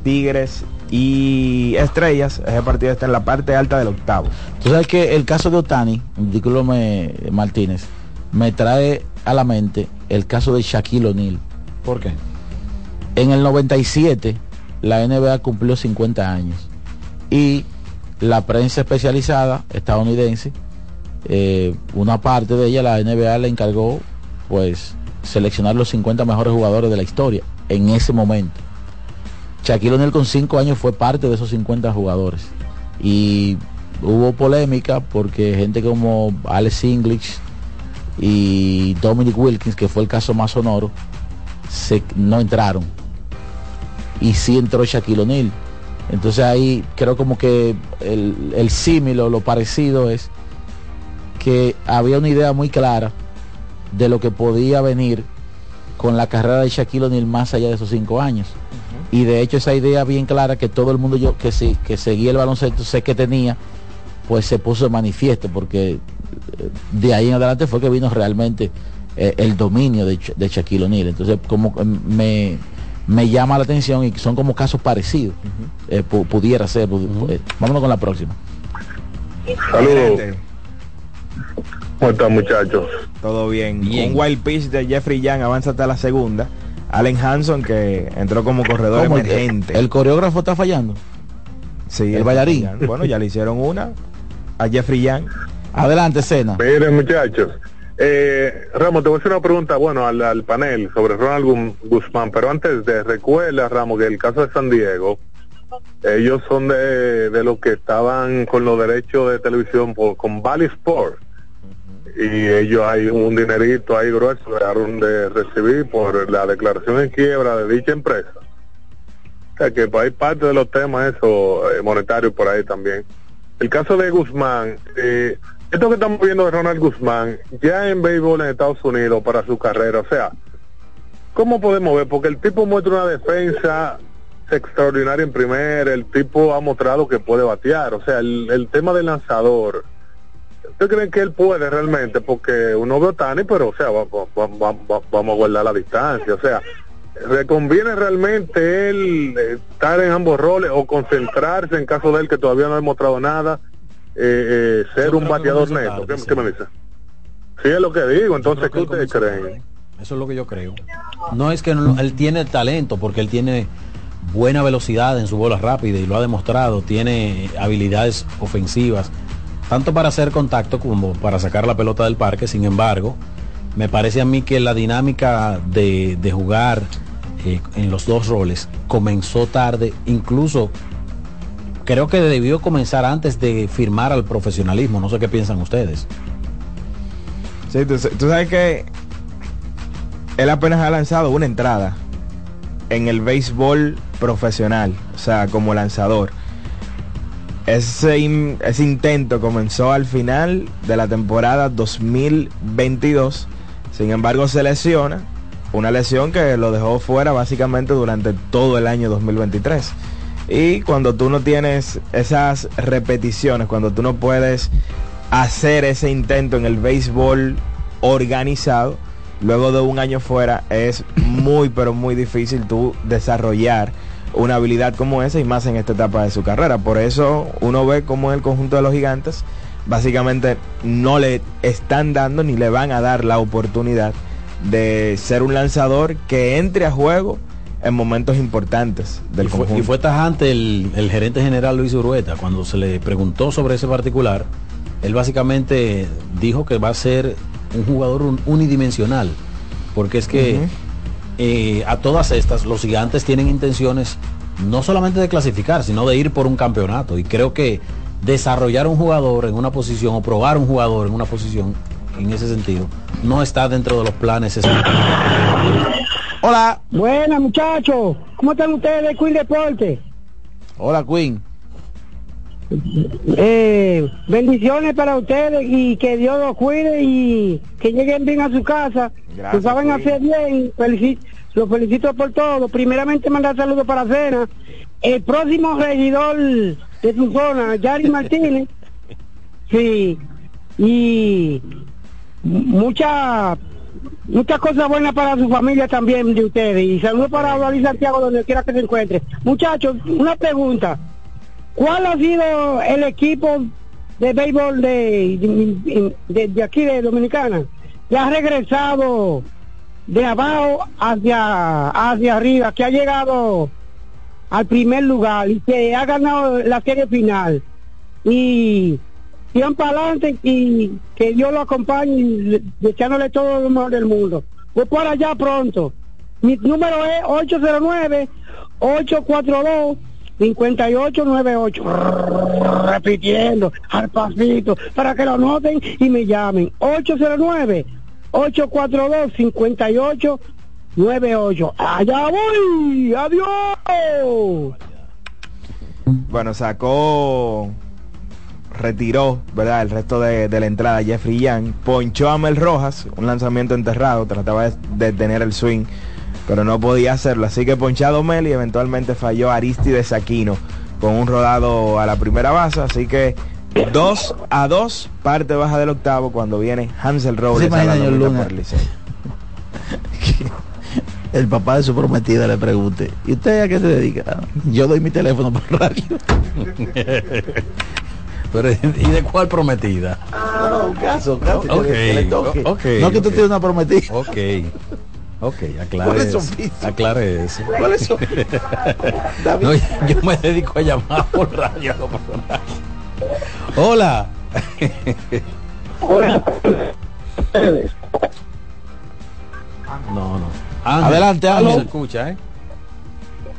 Tigres y Estrellas, ese partido está en la parte alta del octavo. Tú sabes que el caso de Otani, me Martínez, me trae a la mente el caso de Shaquille O'Neal. ¿Por qué? En el 97 la NBA cumplió 50 años y la prensa especializada estadounidense, eh, una parte de ella, la NBA le encargó pues seleccionar los 50 mejores jugadores de la historia en ese momento. Shaquille O'Neal con 5 años fue parte de esos 50 jugadores. Y hubo polémica porque gente como Alex English y Dominic Wilkins, que fue el caso más sonoro, no entraron. Y sí entró Shaquille O'Neal. Entonces ahí creo como que el, el símil o lo parecido es que había una idea muy clara de lo que podía venir con la carrera de Shaquille O'Neal más allá de esos cinco años y de hecho esa idea bien clara que todo el mundo yo que sí que seguía el baloncesto sé que tenía pues se puso de manifiesto porque eh, de ahí en adelante fue que vino realmente eh, el dominio de, de Shaquille O'Neal. Entonces como me, me llama la atención y son como casos parecidos eh, pudiera ser vámonos con la próxima. Saludos. ¿Cómo están muchachos? Todo bien. Un wild pitch de Jeffrey Young avanza hasta la segunda. Allen Hanson que entró como corredor emergente. El, coreógrafo está fallando. Sí, el bailarín. Bueno, ya le hicieron una a Jeffrey Young. Adelante, Cena. Miren, muchachos. Eh, Ramos, te voy a hacer una pregunta, bueno, al, panel sobre Ronald Guzmán, pero antes de, recuerda, Ramos, que el caso de San Diego, ellos son de, de los que estaban con los derechos de televisión con Valley Sport y ellos hay un dinerito ahí grueso dejaron de recibir por la declaración en quiebra de dicha empresa. O sea que hay parte de los temas eso eh, monetarios por ahí también. El caso de Guzmán, eh, esto que estamos viendo de Ronald Guzmán, ya en béisbol en Estados Unidos para su carrera, o sea, ¿cómo podemos ver? Porque el tipo muestra una defensa extraordinaria en primer, el tipo ha mostrado que puede batear, o sea, el, el tema del lanzador, ¿Ustedes creen que él puede realmente? Porque uno ve a Tani, pero o sea, vamos a guardar la distancia. O sea, ¿le conviene realmente él eh, estar en ambos roles o concentrarse en caso de él que todavía no ha demostrado nada, eh, eh, ser un bateador neto? ¿Qué, me dice? Sí, es lo que digo. Entonces, ¿qué ustedes creen? Eso es lo que yo creo. No es que él tiene talento, porque él tiene buena velocidad en su bola rápida y lo ha demostrado, tiene habilidades ofensivas tanto para hacer contacto como para sacar la pelota del parque. Sin embargo, me parece a mí que la dinámica de, jugar eh, en los dos roles comenzó tarde, incluso creo que debió comenzar antes de firmar al profesionalismo. No sé qué piensan ustedes. Sí, tú sabes que él apenas ha lanzado una entrada en el béisbol profesional, o sea, como lanzador. Ese, intento comenzó al final de la temporada 2022. Sin embargo, se lesiona. Una lesión que lo dejó fuera básicamente durante todo el año 2023. Y cuando tú no tienes esas repeticiones, cuando tú no puedes hacer ese intento en el béisbol organizado, luego de un año fuera, es muy, pero muy difícil tú desarrollar una habilidad como esa y más en esta etapa de su carrera. Por eso uno ve como el conjunto de los gigantes básicamente no le están dando ni le van a dar la oportunidad de ser un lanzador que entre a juego en momentos importantes del y fue, conjunto. Y fue tajante el, el, gerente general Luis Urueta cuando se le preguntó sobre ese particular. Él básicamente dijo que va a ser un jugador unidimensional, porque es que eh, a todas estas, los gigantes tienen intenciones no solamente de clasificar, sino de ir por un campeonato. Y creo que desarrollar un jugador en una posición o probar un jugador en una posición en ese sentido no está dentro de los planes. Hola. Buenas muchachos, ¿cómo están ustedes, Queen Deporte? Hola Queen. Eh, bendiciones para ustedes y que Dios los cuide y que lleguen bien a su casa. Gracias, que saben hacer bien. Los felicito por todo. Primeramente mandar saludos para cena. El próximo regidor de su zona, Yari [LAUGHS] Martínez. Sí. Y muchas muchas cosas buenas para su familia también de ustedes. Y saludos para David Santiago donde quiera que se encuentre. Muchachos, una pregunta. ¿Cuál ha sido el equipo de béisbol de, de, aquí de Dominicana que ha regresado de abajo hacia, hacia arriba, que ha llegado al primer lugar y que ha ganado la serie final? Y sigan para adelante y que Dios lo acompañe y echándole todo lo mejor del mundo. Voy para allá pronto. Mi número es 809 842 5898 repitiendo al pasito para que lo noten y me llamen. 809 842 5898 allá voy adiós. Bueno, sacó, retiró, ¿verdad? El resto de, de la entrada Jeffrey Young. Ponchó a Mel Rojas, un lanzamiento enterrado, trataba de detener el swing, pero no podía hacerlo. Así que ponchado Mel y eventualmente falló Aristides Aquino con un rodado a la primera base. Así que 2 a 2, parte baja del octavo cuando viene Hansel Robles. ¿Se a la Luna? por [LAUGHS] el papá de su prometida le pregunte, ¿y usted a qué se dedica? Yo doy mi teléfono por radio. [LAUGHS] Pero, ¿y de cuál prometida? No, un caso, caso, que le toque. ok, no que tú ok. tienes una prometida. Ok. Ok, aclare ¿Cuáles eso. Aclare eso. ¿Cuáles son? [LAUGHS] David. No, yo me dedico a llamar por radio a los personajes. Hola. No, no. Ángel, Adelante, Ángel. Se escucha, ¿eh?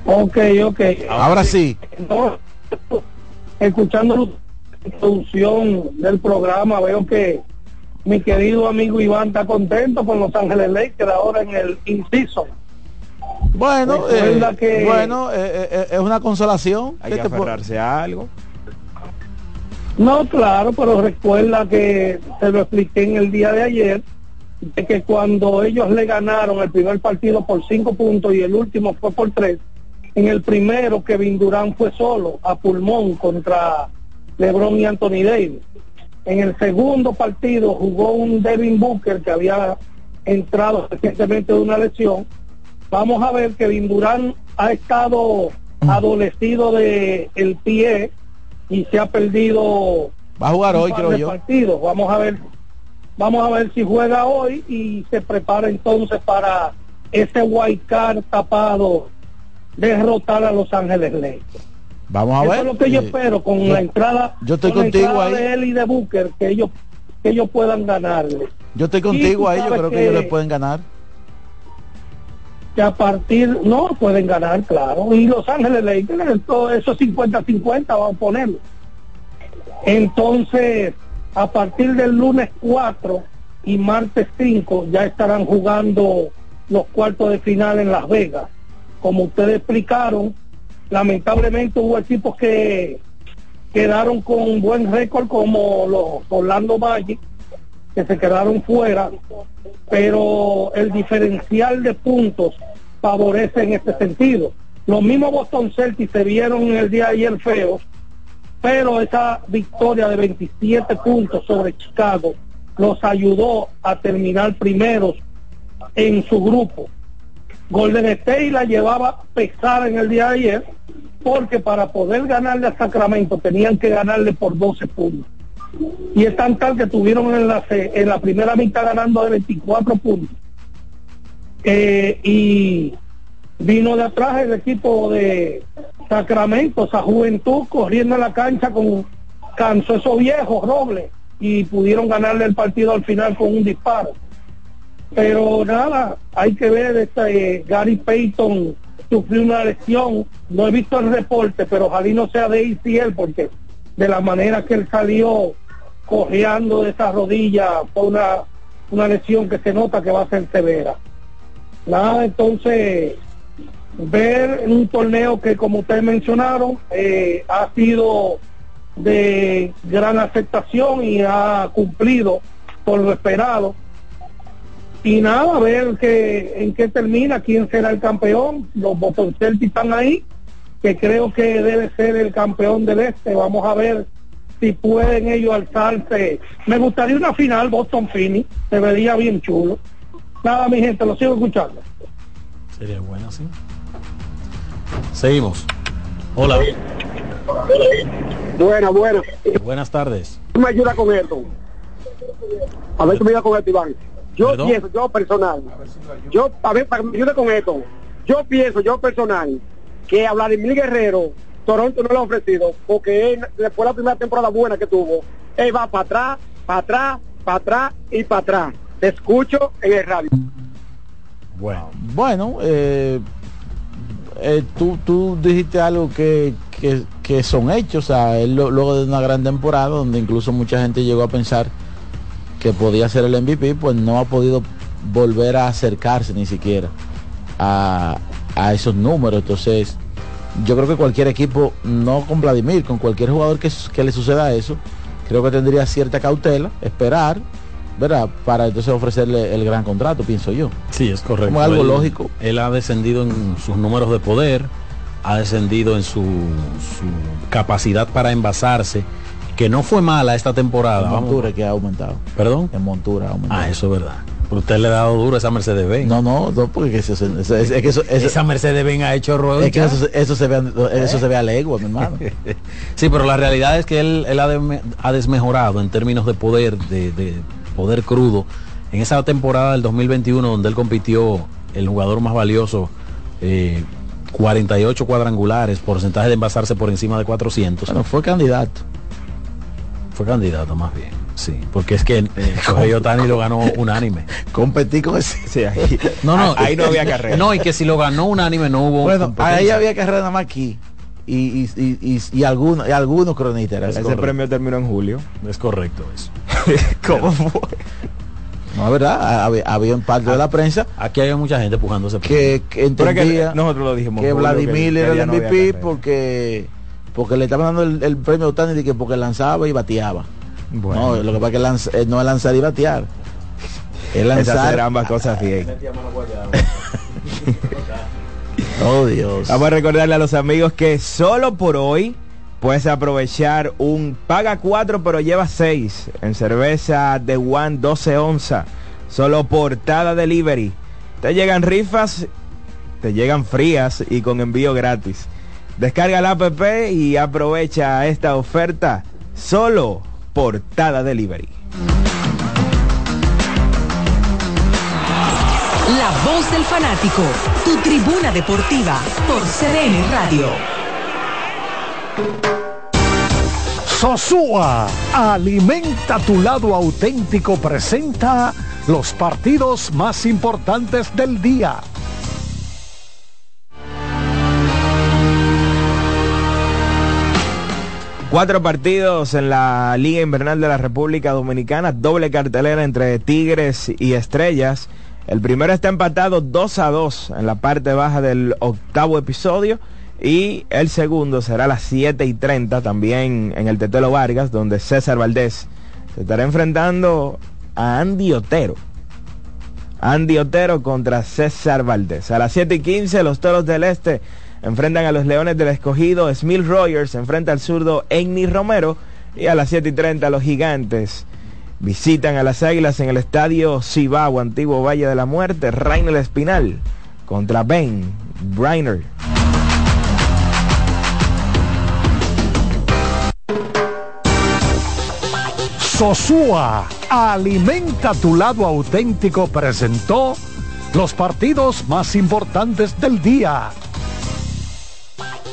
ok ok Ahora sí. No, escuchando la introducción del programa veo que mi querido amigo Iván está contento con Los Ángeles Lakers ahora en el inciso Bueno, eh, que- bueno, eh, eh, es una consolación. Hay ¿Qué que te aferrarse a algo. No, claro, pero recuerda que se lo expliqué en el día de ayer, de que cuando ellos le ganaron el primer partido por cinco puntos y el último fue por tres, en el primero Kevin Durán fue solo, a pulmón, contra LeBron y Anthony Davis. En el segundo partido jugó un Devin Booker que había entrado recientemente de una lesión. Vamos a ver que Kevin Durán ha estado adolecido de el pie y se ha perdido Va a jugar hoy, creo yo. partidos. Vamos a ver, vamos a ver si juega hoy y se prepara entonces para ese white card tapado derrotar a Los Ángeles Lakers. Vamos a Eso ver. es lo que yo Eh, espero con yo- la entrada, yo estoy con contigo ahí. de él y de Booker que ellos que ellos puedan ganarle. Yo estoy contigo ahí, yo creo que, que- ellos le pueden ganar. que a partir, no, pueden ganar, claro. Y Los Ángeles Lakers, todo eso 50-50, vamos a ponerlo. Entonces, a partir del lunes 4 y martes 5 ya estarán jugando los cuartos de final en Las Vegas. Como ustedes explicaron, lamentablemente hubo equipos que quedaron con un buen récord como los Orlando Magic, que se quedaron fuera, pero el diferencial de puntos favorece en este sentido. Los mismos Boston Celtics se vieron en el día de ayer feos, pero esa victoria de 27 puntos sobre Chicago los ayudó a terminar primeros en su grupo. Golden State la llevaba pesada en el día de ayer porque para poder ganarle a Sacramento tenían que ganarle por 12 puntos. Y es tan tal que tuvieron en la, en la primera mitad ganando de 24 puntos. Eh, y vino de atrás el equipo de Sacramento, esa juventud corriendo en la cancha con cansó esos viejos robles y pudieron ganarle el partido al final con un disparo. Pero nada, hay que ver, este, Gary Payton sufrió una lesión, no he visto el reporte, pero ojalá no sea de ACL porque de la manera que él salió cojeando de esa rodilla fue una, una lesión que se nota que va a ser severa. Nada, entonces ver en un torneo que como ustedes mencionaron eh, ha sido de gran aceptación y ha cumplido por lo esperado y nada, a ver que, en qué termina, quién será el campeón. Los Boston Celtics están ahí, que creo que debe ser el campeón del este. Vamos a ver si pueden ellos alzarse. Me gustaría una final Boston Phoenix, se vería bien chulo. Nada, mi gente, lo sigo escuchando. Sería bueno, sí. Seguimos. Hola. Buenas, buenas. Buenas tardes. Tú me ayudas con esto. A ver, tú me ayudas con esto, Iván. Yo ¿Perdón? pienso, yo personal, yo, a ver, para que me ayude con esto, yo pienso, yo personal, que a Vladimir Guerrero, Toronto no le ha ofrecido, porque él, después de la primera temporada buena que tuvo, él va para atrás, para atrás, para atrás y para atrás. Te escucho en el radio. Bueno. Bueno, eh, eh, tú, tú dijiste algo que, que, que son hechos, o sea, él lo- luego de una gran temporada, donde incluso mucha gente llegó a pensar que podía ser el MVP, pues no ha podido volver a acercarse ni siquiera a, a esos números. Entonces, yo creo que cualquier equipo, no con Vladimir, con cualquier jugador que, que le suceda eso, creo que tendría cierta cautela, esperar, ¿verdad? Para entonces ofrecerle el gran contrato, pienso yo. Sí, es correcto. Como algo Él- lógico. Él ha descendido en sus números de poder, ha descendido en su, su capacidad para envasarse, que no fue mala esta temporada. En vamos. montura que ha aumentado. ¿Perdón? En montura ha aumentado. Ah, eso es verdad. Pero usted le ha dado duro a esa Mercedes Benz. No, no, no, porque eso, eso- eso- es que esa Mercedes Benz ha hecho ruedas. es que eso, eso se ve eso se ve a legua, mi hermano. [LAUGHS] Sí, pero la realidad es que él, él ha, de- ha desmejorado en términos de poder, de, de poder crudo. En esa temporada del 2021 donde él compitió el jugador más valioso, eh, 48 cuadrangulares, porcentaje de envasarse por encima de 400. Bueno, fue candidato. Fue candidato más bien, sí. Porque es que eh, [LAUGHS] Shohei Otani lo ganó unánime. Competí con ese. Sí, ahí, [LAUGHS] No, no, ahí no había carrera. No, y que si lo ganó unánime no hubo Bueno, ahí había carrera nada más aquí. Y, y, y, y, algunos, y algunos cronistas. era Ese correcto. premio terminó en julio. Es correcto eso. [LAUGHS] ¿Cómo fue? No, es verdad, había, había un parte de la prensa Aquí hay mucha gente pujándose. que, que es entendía nosotros lo dijimos. que Vladimir que- era el no había MVP porque porque le estaban dando el, el premio a Otani de que porque lanzaba y bateaba. Bueno. No, lo que pasa es que lanz- eh, no es lanzar y batear. Es Es lanzar. hacer ambas cosas bien. [LAUGHS] [LAUGHS] Oh Dios. Vamos a recordarle a los amigos que solo por hoy puedes aprovechar un paga 4 pero lleva 6 en cerveza de One 12 onza. Solo portada delivery. Te llegan rifas, te llegan frías y con envío gratis. Descarga la app y aprovecha esta oferta solo portada delivery. La voz del fanático, tu tribuna deportiva por CDN Radio. Sosúa, alimenta tu lado auténtico, presenta los partidos más importantes del día. Cuatro partidos en la Liga Invernal de la República Dominicana, doble cartelera entre Tigres y Estrellas. El primero está empatado 2 a 2 en la parte baja del octavo episodio y el segundo será a las 7 y 30 también en el Tetelo Vargas, donde César Valdés se estará enfrentando a Andy Otero. Andy Otero contra César Valdés. A las 7 y 15 los Toros del Este enfrentan a los Leones del Escogido. Smil Rogers enfrenta al zurdo Amy Romero. Y a las 7 y 30 los Gigantes visitan a las Águilas en el estadio Cibao, antiguo Valle de la Muerte. Rainer Espinal contra Ben Briner. Sosúa, alimenta tu lado auténtico, presentó los partidos más importantes del día.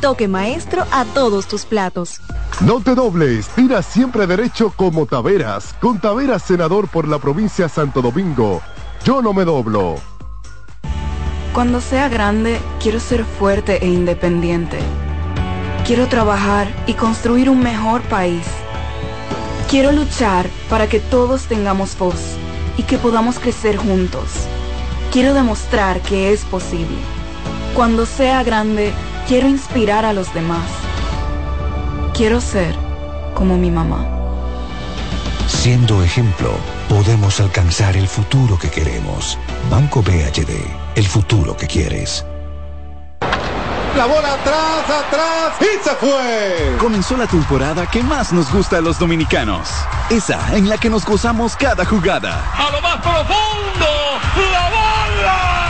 toque maestro a todos tus platos. No te dobles, tira siempre derecho como Taveras, con Taveras senador por la provincia Santo Domingo. Yo no me doblo. Cuando sea grande, quiero ser fuerte e independiente. Quiero trabajar y construir un mejor país. Quiero luchar para que todos tengamos voz y que podamos crecer juntos. Quiero demostrar que es posible. Cuando sea grande, quiero inspirar a los demás. Quiero ser como mi mamá. Siendo ejemplo, podemos alcanzar el futuro que queremos. Banco BHD, el futuro que quieres. La bola atrás, atrás y se fue. Comenzó la temporada que más nos gusta a los dominicanos. Esa en la que nos gozamos cada jugada. A lo más profundo, la bola.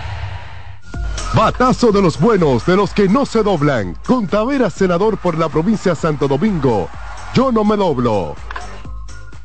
Batazo de los buenos, de los que no se doblan. Con Taveras, senador por la provincia Santo Domingo. Yo no me doblo.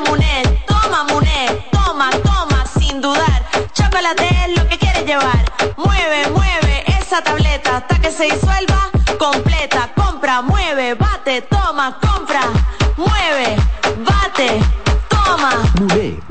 Muné, toma Muné, toma, toma, sin dudar. llevar. Mueve, mueve esa tableta hasta que se disuelva completa. Compra, mueve, bate, toma, compra, mueve,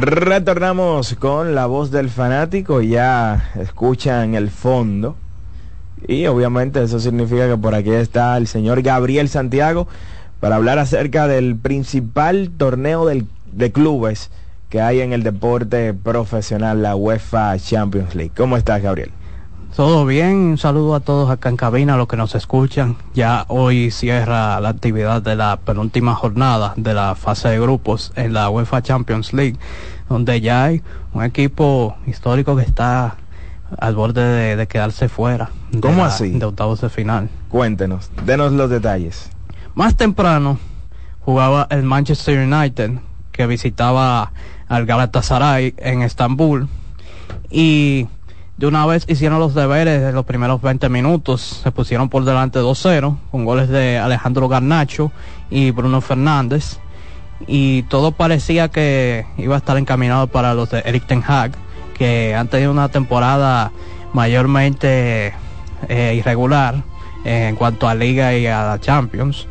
Retornamos con la voz del fanático, ya escuchan el fondo. Y obviamente eso significa que por aquí está el señor Gabriel Santiago para hablar acerca del principal torneo de clubes que hay en el deporte profesional, la UEFA Champions League. ¿Cómo estás, Gabriel? Todo bien, un saludo a todos acá en cabina, a los que nos escuchan. Ya hoy cierra la actividad de la penúltima jornada de la fase de grupos en la UEFA Champions League, donde ya hay un equipo histórico que está al borde de, quedarse fuera. ¿Cómo así? De octavos de final. Cuéntenos, denos los detalles. Más temprano jugaba el Manchester United, que visitaba al Galatasaray en Estambul. Y de una vez hicieron los deberes de los primeros 20 minutos. Se pusieron por delante 2-0 con goles de Alejandro Garnacho y Bruno Fernández. Y todo parecía que iba a estar encaminado para los de Eric Ten Hag, que han tenido una temporada mayormente eh, irregular en cuanto a Liga y a la Champions.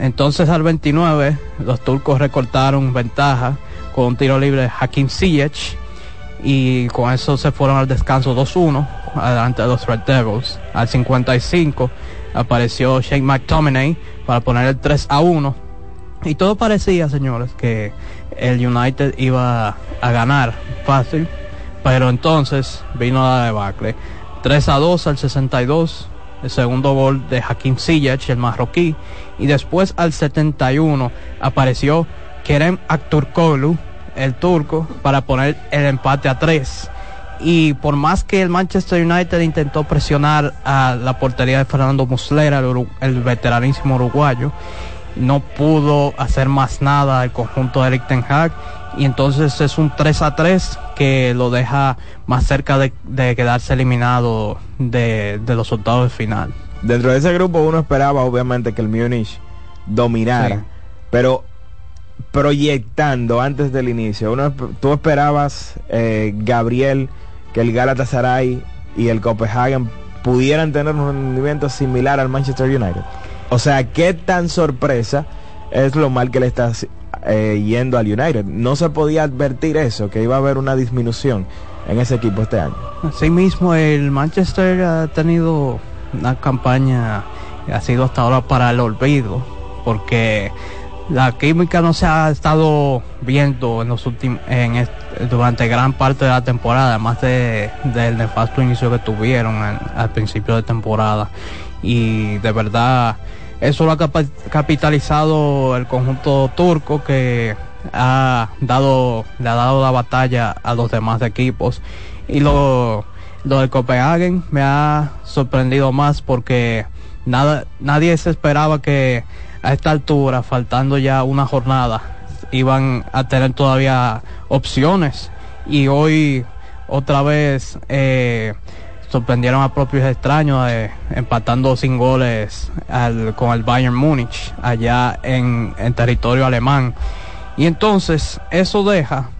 Entonces al 29 los turcos recortaron ventaja con un tiro libre de Hakim Ziyech y con eso se fueron al descanso 2-1 adelante de los Red Devils. Al 55 apareció Shane McTominay para poner el 3 a 1 y todo parecía, señores, que el United iba a ganar fácil, pero entonces vino la debacle. 3 a 2 al 62, el segundo gol de Hakim Ziyech, el marroquí, y después al 71 apareció Kerem Aktürkoğlu el turco para poner el empate a tres. Y por más que el Manchester United intentó presionar a la portería de Fernando Muslera, el, veteranísimo uruguayo, no pudo hacer más nada el conjunto de Eric Ten Hag y entonces es un 3 a 3 que lo deja más cerca de, quedarse eliminado de, los octavos de final. Dentro de ese grupo uno esperaba obviamente que el Munich dominara, pero proyectando antes del inicio? Uno, ¿Tú esperabas, eh, Gabriel, que el Galatasaray y el Copenhagen pudieran tener un rendimiento similar al Manchester United? O sea, ¿qué tan sorpresa es lo mal que le está eh, yendo al United? No se podía advertir eso, que iba a haber una disminución en ese equipo este año. Asimismo, el Manchester ha tenido una campaña ha sido hasta ahora para el olvido, porque la química no se ha estado viendo en los últimos en durante gran parte de la temporada además de, del nefasto inicio que tuvieron al principio de temporada. Y de verdad eso lo ha capitalizado el conjunto turco que ha dado le ha dado la batalla a los demás equipos. Y lo lo de Copenhagen me ha sorprendido más porque nada nadie se esperaba que a esta altura, faltando ya una jornada, iban a tener todavía opciones. Y hoy otra vez eh, sorprendieron a propios extraños eh, empatando sin goles con el Bayern Múnich allá en, territorio alemán. Y entonces eso deja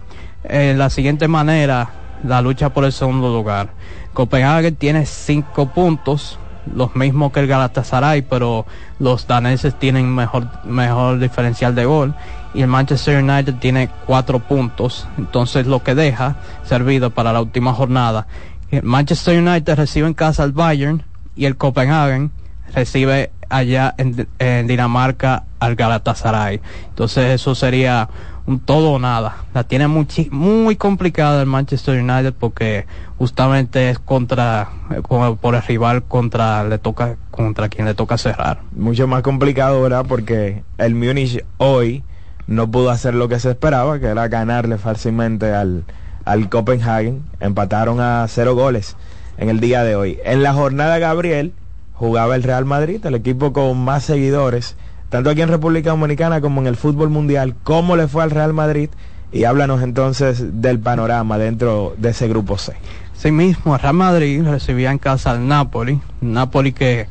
eh, la siguiente manera la lucha por el segundo lugar. Copenhague tiene cinco puntos, los mismos que el Galatasaray, pero los daneses tienen mejor, mejor diferencial de gol y el Manchester United tiene cuatro puntos. Entonces lo que deja servido para la última jornada. El Manchester United recibe en casa al Bayern y el Copenhagen recibe allá en, Dinamarca al Galatasaray. Entonces eso sería un todo o nada. La tiene muchi- muy complicada el Manchester United porque justamente es contra por el rival contra le toca contra quien le toca cerrar. Mucho más complicado, ¿verdad? Porque el Múnich hoy no pudo hacer lo que se esperaba, que era ganarle fácilmente al, al Copenhagen. Empataron a cero goles en el día de hoy. En la jornada, Gabriel jugaba el Real Madrid, el equipo con más seguidores, tanto aquí en República Dominicana como en el fútbol mundial. ¿Cómo le fue al Real Madrid? Y háblanos entonces del panorama dentro de ese grupo C. Sí mismo, el Real Madrid recibía en casa al Napoli, Napoli que,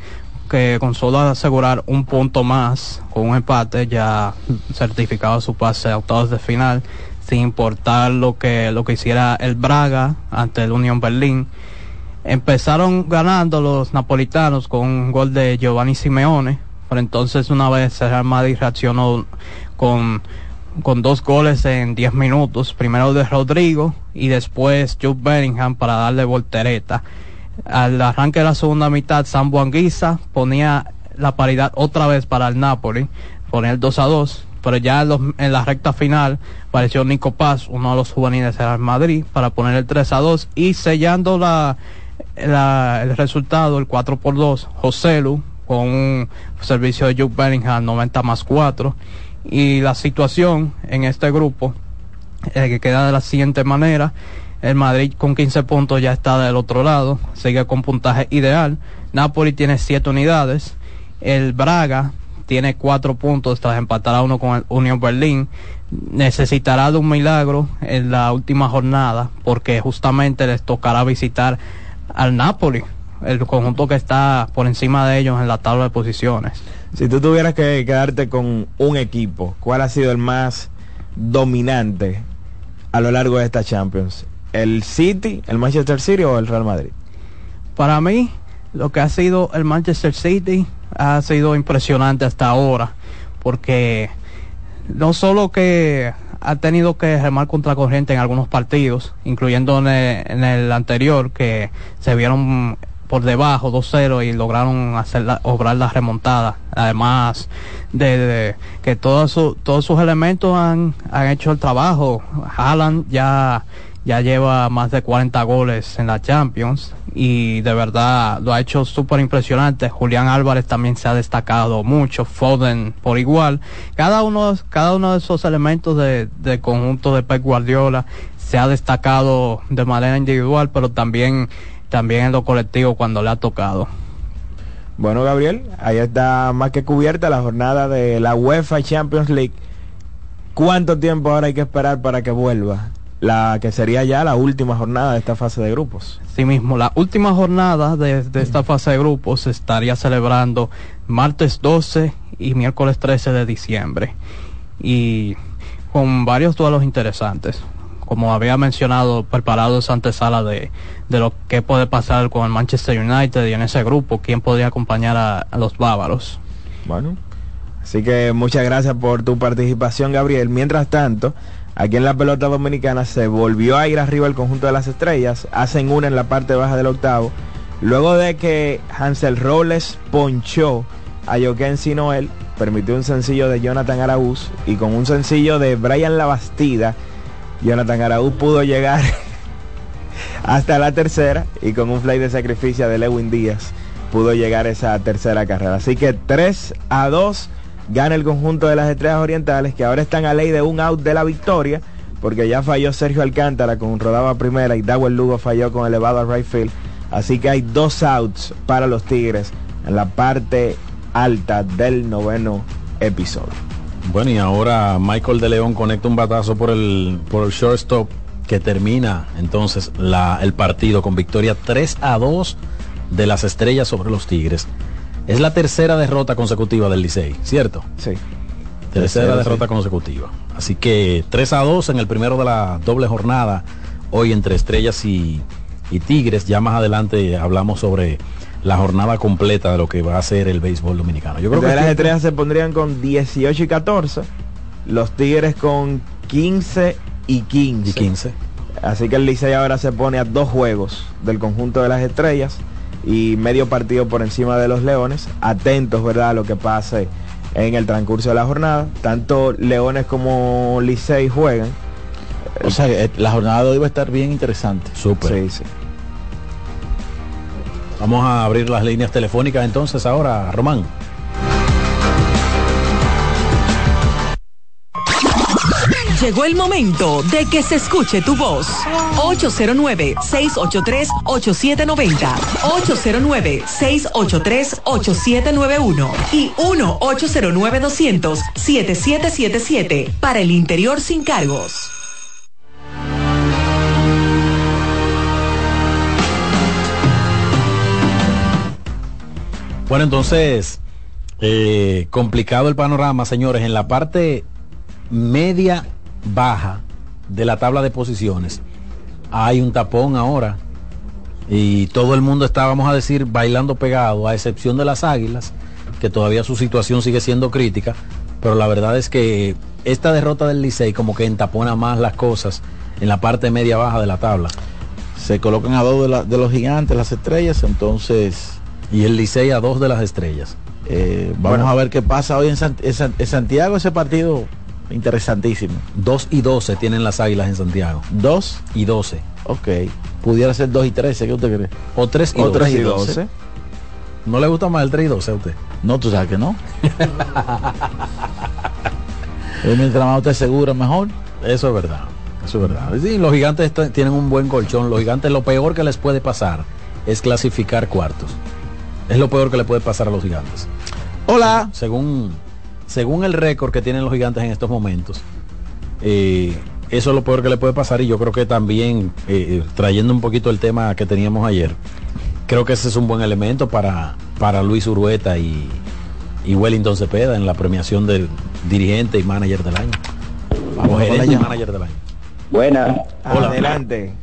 que con solo asegurar un punto más con un empate ya certificaba su pase a octavos de final, sin importar lo que, lo que hiciera el Braga ante el Unión Berlín. Empezaron ganando los napolitanos con un gol de Giovanni Simeone, pero entonces una vez Real Madrid reaccionó con con dos goles en 10 minutos, primero de Rodrigo y después Jude Bellingham para darle voltereta. Al arranque de la segunda mitad, Sam Anguissa ponía la paridad otra vez para el Napoli, ponía el 2 a 2, pero ya en, los- en la recta final apareció Nico Paz, uno de los juveniles del Madrid, para poner el 3 a 2 y sellando la, la- el resultado, el 4 por 2, Joselu con un servicio de Jude Bellingham 90 más 4 y la situación en este grupo eh, que queda de la siguiente manera. El Madrid con 15 puntos ya está del otro lado sigue con puntaje ideal. Napoli tiene 7 unidades. El Braga tiene 4 puntos tras empatar a uno con el Unión Berlín. Necesitará de un milagro en la última jornada porque justamente les tocará visitar al Napoli el conjunto que está por encima de ellos en la tabla de posiciones Si tú tuvieras que quedarte con un equipo, ¿cuál ha sido el más dominante a lo largo de esta Champions? ¿El City, el Manchester City o el Real Madrid? Para mí, lo que ha sido el Manchester City ha sido impresionante hasta ahora, porque no solo que ha tenido que remar contra corriente en algunos partidos, incluyendo en el, en el anterior, que se vieron por debajo 2-0 y lograron hacer la- obrar la remontada. Además de, que todos, su- todos sus elementos han, han hecho el trabajo. Haaland ya ya lleva más de 40 goles en la Champions y de verdad lo ha hecho súper impresionante. Julián Álvarez también se ha destacado mucho, Foden por igual. Cada uno, cada uno de esos elementos de, del conjunto de Pep Guardiola se ha destacado de manera individual, pero también, también en lo colectivo cuando le ha tocado. Bueno, Gabriel, ahí está más que cubierta la jornada de la UEFA Champions League. ¿Cuánto tiempo ahora hay que esperar para que vuelva? La que sería ya la última jornada de esta fase de grupos. Sí mismo, la última jornada de, de esta fase de grupos se estaría celebrando martes 12 y miércoles 13 de diciembre. Y con varios duelos interesantes. Como había mencionado, preparados antesala de, de lo que puede pasar con el Manchester United y en ese grupo, quién podría acompañar a, los bávaros. Bueno, así que muchas gracias por tu participación, Gabriel. Mientras tanto, aquí en la pelota dominicana se volvió a ir arriba el conjunto de las estrellas. Hacen una en la parte baja del octavo. Luego de que Hansel Robles ponchó a Joaquín Noel, permitió un sencillo de Jonathan Araúz y con un sencillo de Brian Labastida, Jonathan Araúz pudo llegar [LAUGHS] hasta la tercera y con un fly de sacrificio de Lewin Díaz pudo llegar esa tercera carrera. Así que 3 a 2 gana el conjunto de las estrellas orientales que ahora están a ley de un out de la victoria porque ya falló Sergio Alcántara con rodaba primera y Dawel Lugo falló con elevado a right field. Así que hay dos outs para los Tigres en la parte alta del noveno episodio. Bueno, y ahora Michael de León conecta un batazo por el, por el shortstop que termina entonces la, el partido con victoria 3 a 2 de las estrellas sobre los Tigres. Es la tercera derrota consecutiva del Licey, ¿cierto? Sí. Tercera Tercera, derrota sí. consecutiva. Así que 3 a 2 en el primero de la doble jornada, hoy entre estrellas y, y Tigres. Ya más adelante hablamos sobre la jornada completa de lo que va a ser el béisbol dominicano. Yo creo que las estrellas se pondrían con 18 y 14, los Tigres con 15 y 15. Y 15. Así que el Licey ahora se pone a dos juegos del conjunto de las estrellas y medio partido por encima de los Leones. Atentos, ¿verdad?, a lo que pase en el transcurso de la jornada. Tanto Leones como Licey juegan. O sea, eh, la jornada de hoy va a estar bien interesante. Súper. Sí, sí. Vamos a abrir las líneas telefónicas entonces ahora, Román. Llegó el momento de que se escuche tu voz. 809-683-8790. 809-683-8791. Y 1-809-200-7777. Para el interior sin cargos. Bueno, entonces, eh, complicado el panorama, señores. En la parte media baja de la tabla de posiciones hay un tapón ahora. Y todo el mundo está, vamos a decir, bailando pegado, a excepción de las águilas, que todavía su situación sigue siendo crítica. Pero la verdad es que esta derrota del Licey como que entapona más las cosas en la parte media baja de la tabla. Se colocan a dos de, de los gigantes, las estrellas, entonces... Y el Licey a dos de las estrellas. Eh, vamos Bueno. a ver qué pasa hoy en, San- en San- en Santiago, ese partido interesantísimo. 2 y 12 tienen las águilas en Santiago. 2 y 12. Ok. Pudiera ser 2 y 13, ¿qué usted cree? O 3 y O 12. tres y 12. ¿No le gusta más el 3 y 12 a usted? No, tú sabes que no. [LAUGHS] Eh, Mientras más usted seguro, mejor. Eso es verdad. Eso es verdad. Sí, los gigantes tienen un buen colchón. Los gigantes lo peor que les puede pasar es clasificar cuartos. Es lo peor que le puede pasar a los gigantes. Hola. Según, según el récord que tienen los gigantes en estos momentos, eh, eso es lo peor que le puede pasar y yo creo que también, eh, eh, trayendo un poquito el tema que teníamos ayer, creo que ese es un buen elemento para, para Luis Urueta y, y Wellington Cepeda en la premiación del dirigente y manager del año. Vamos O gerente y manager del año. Buenas. Adelante.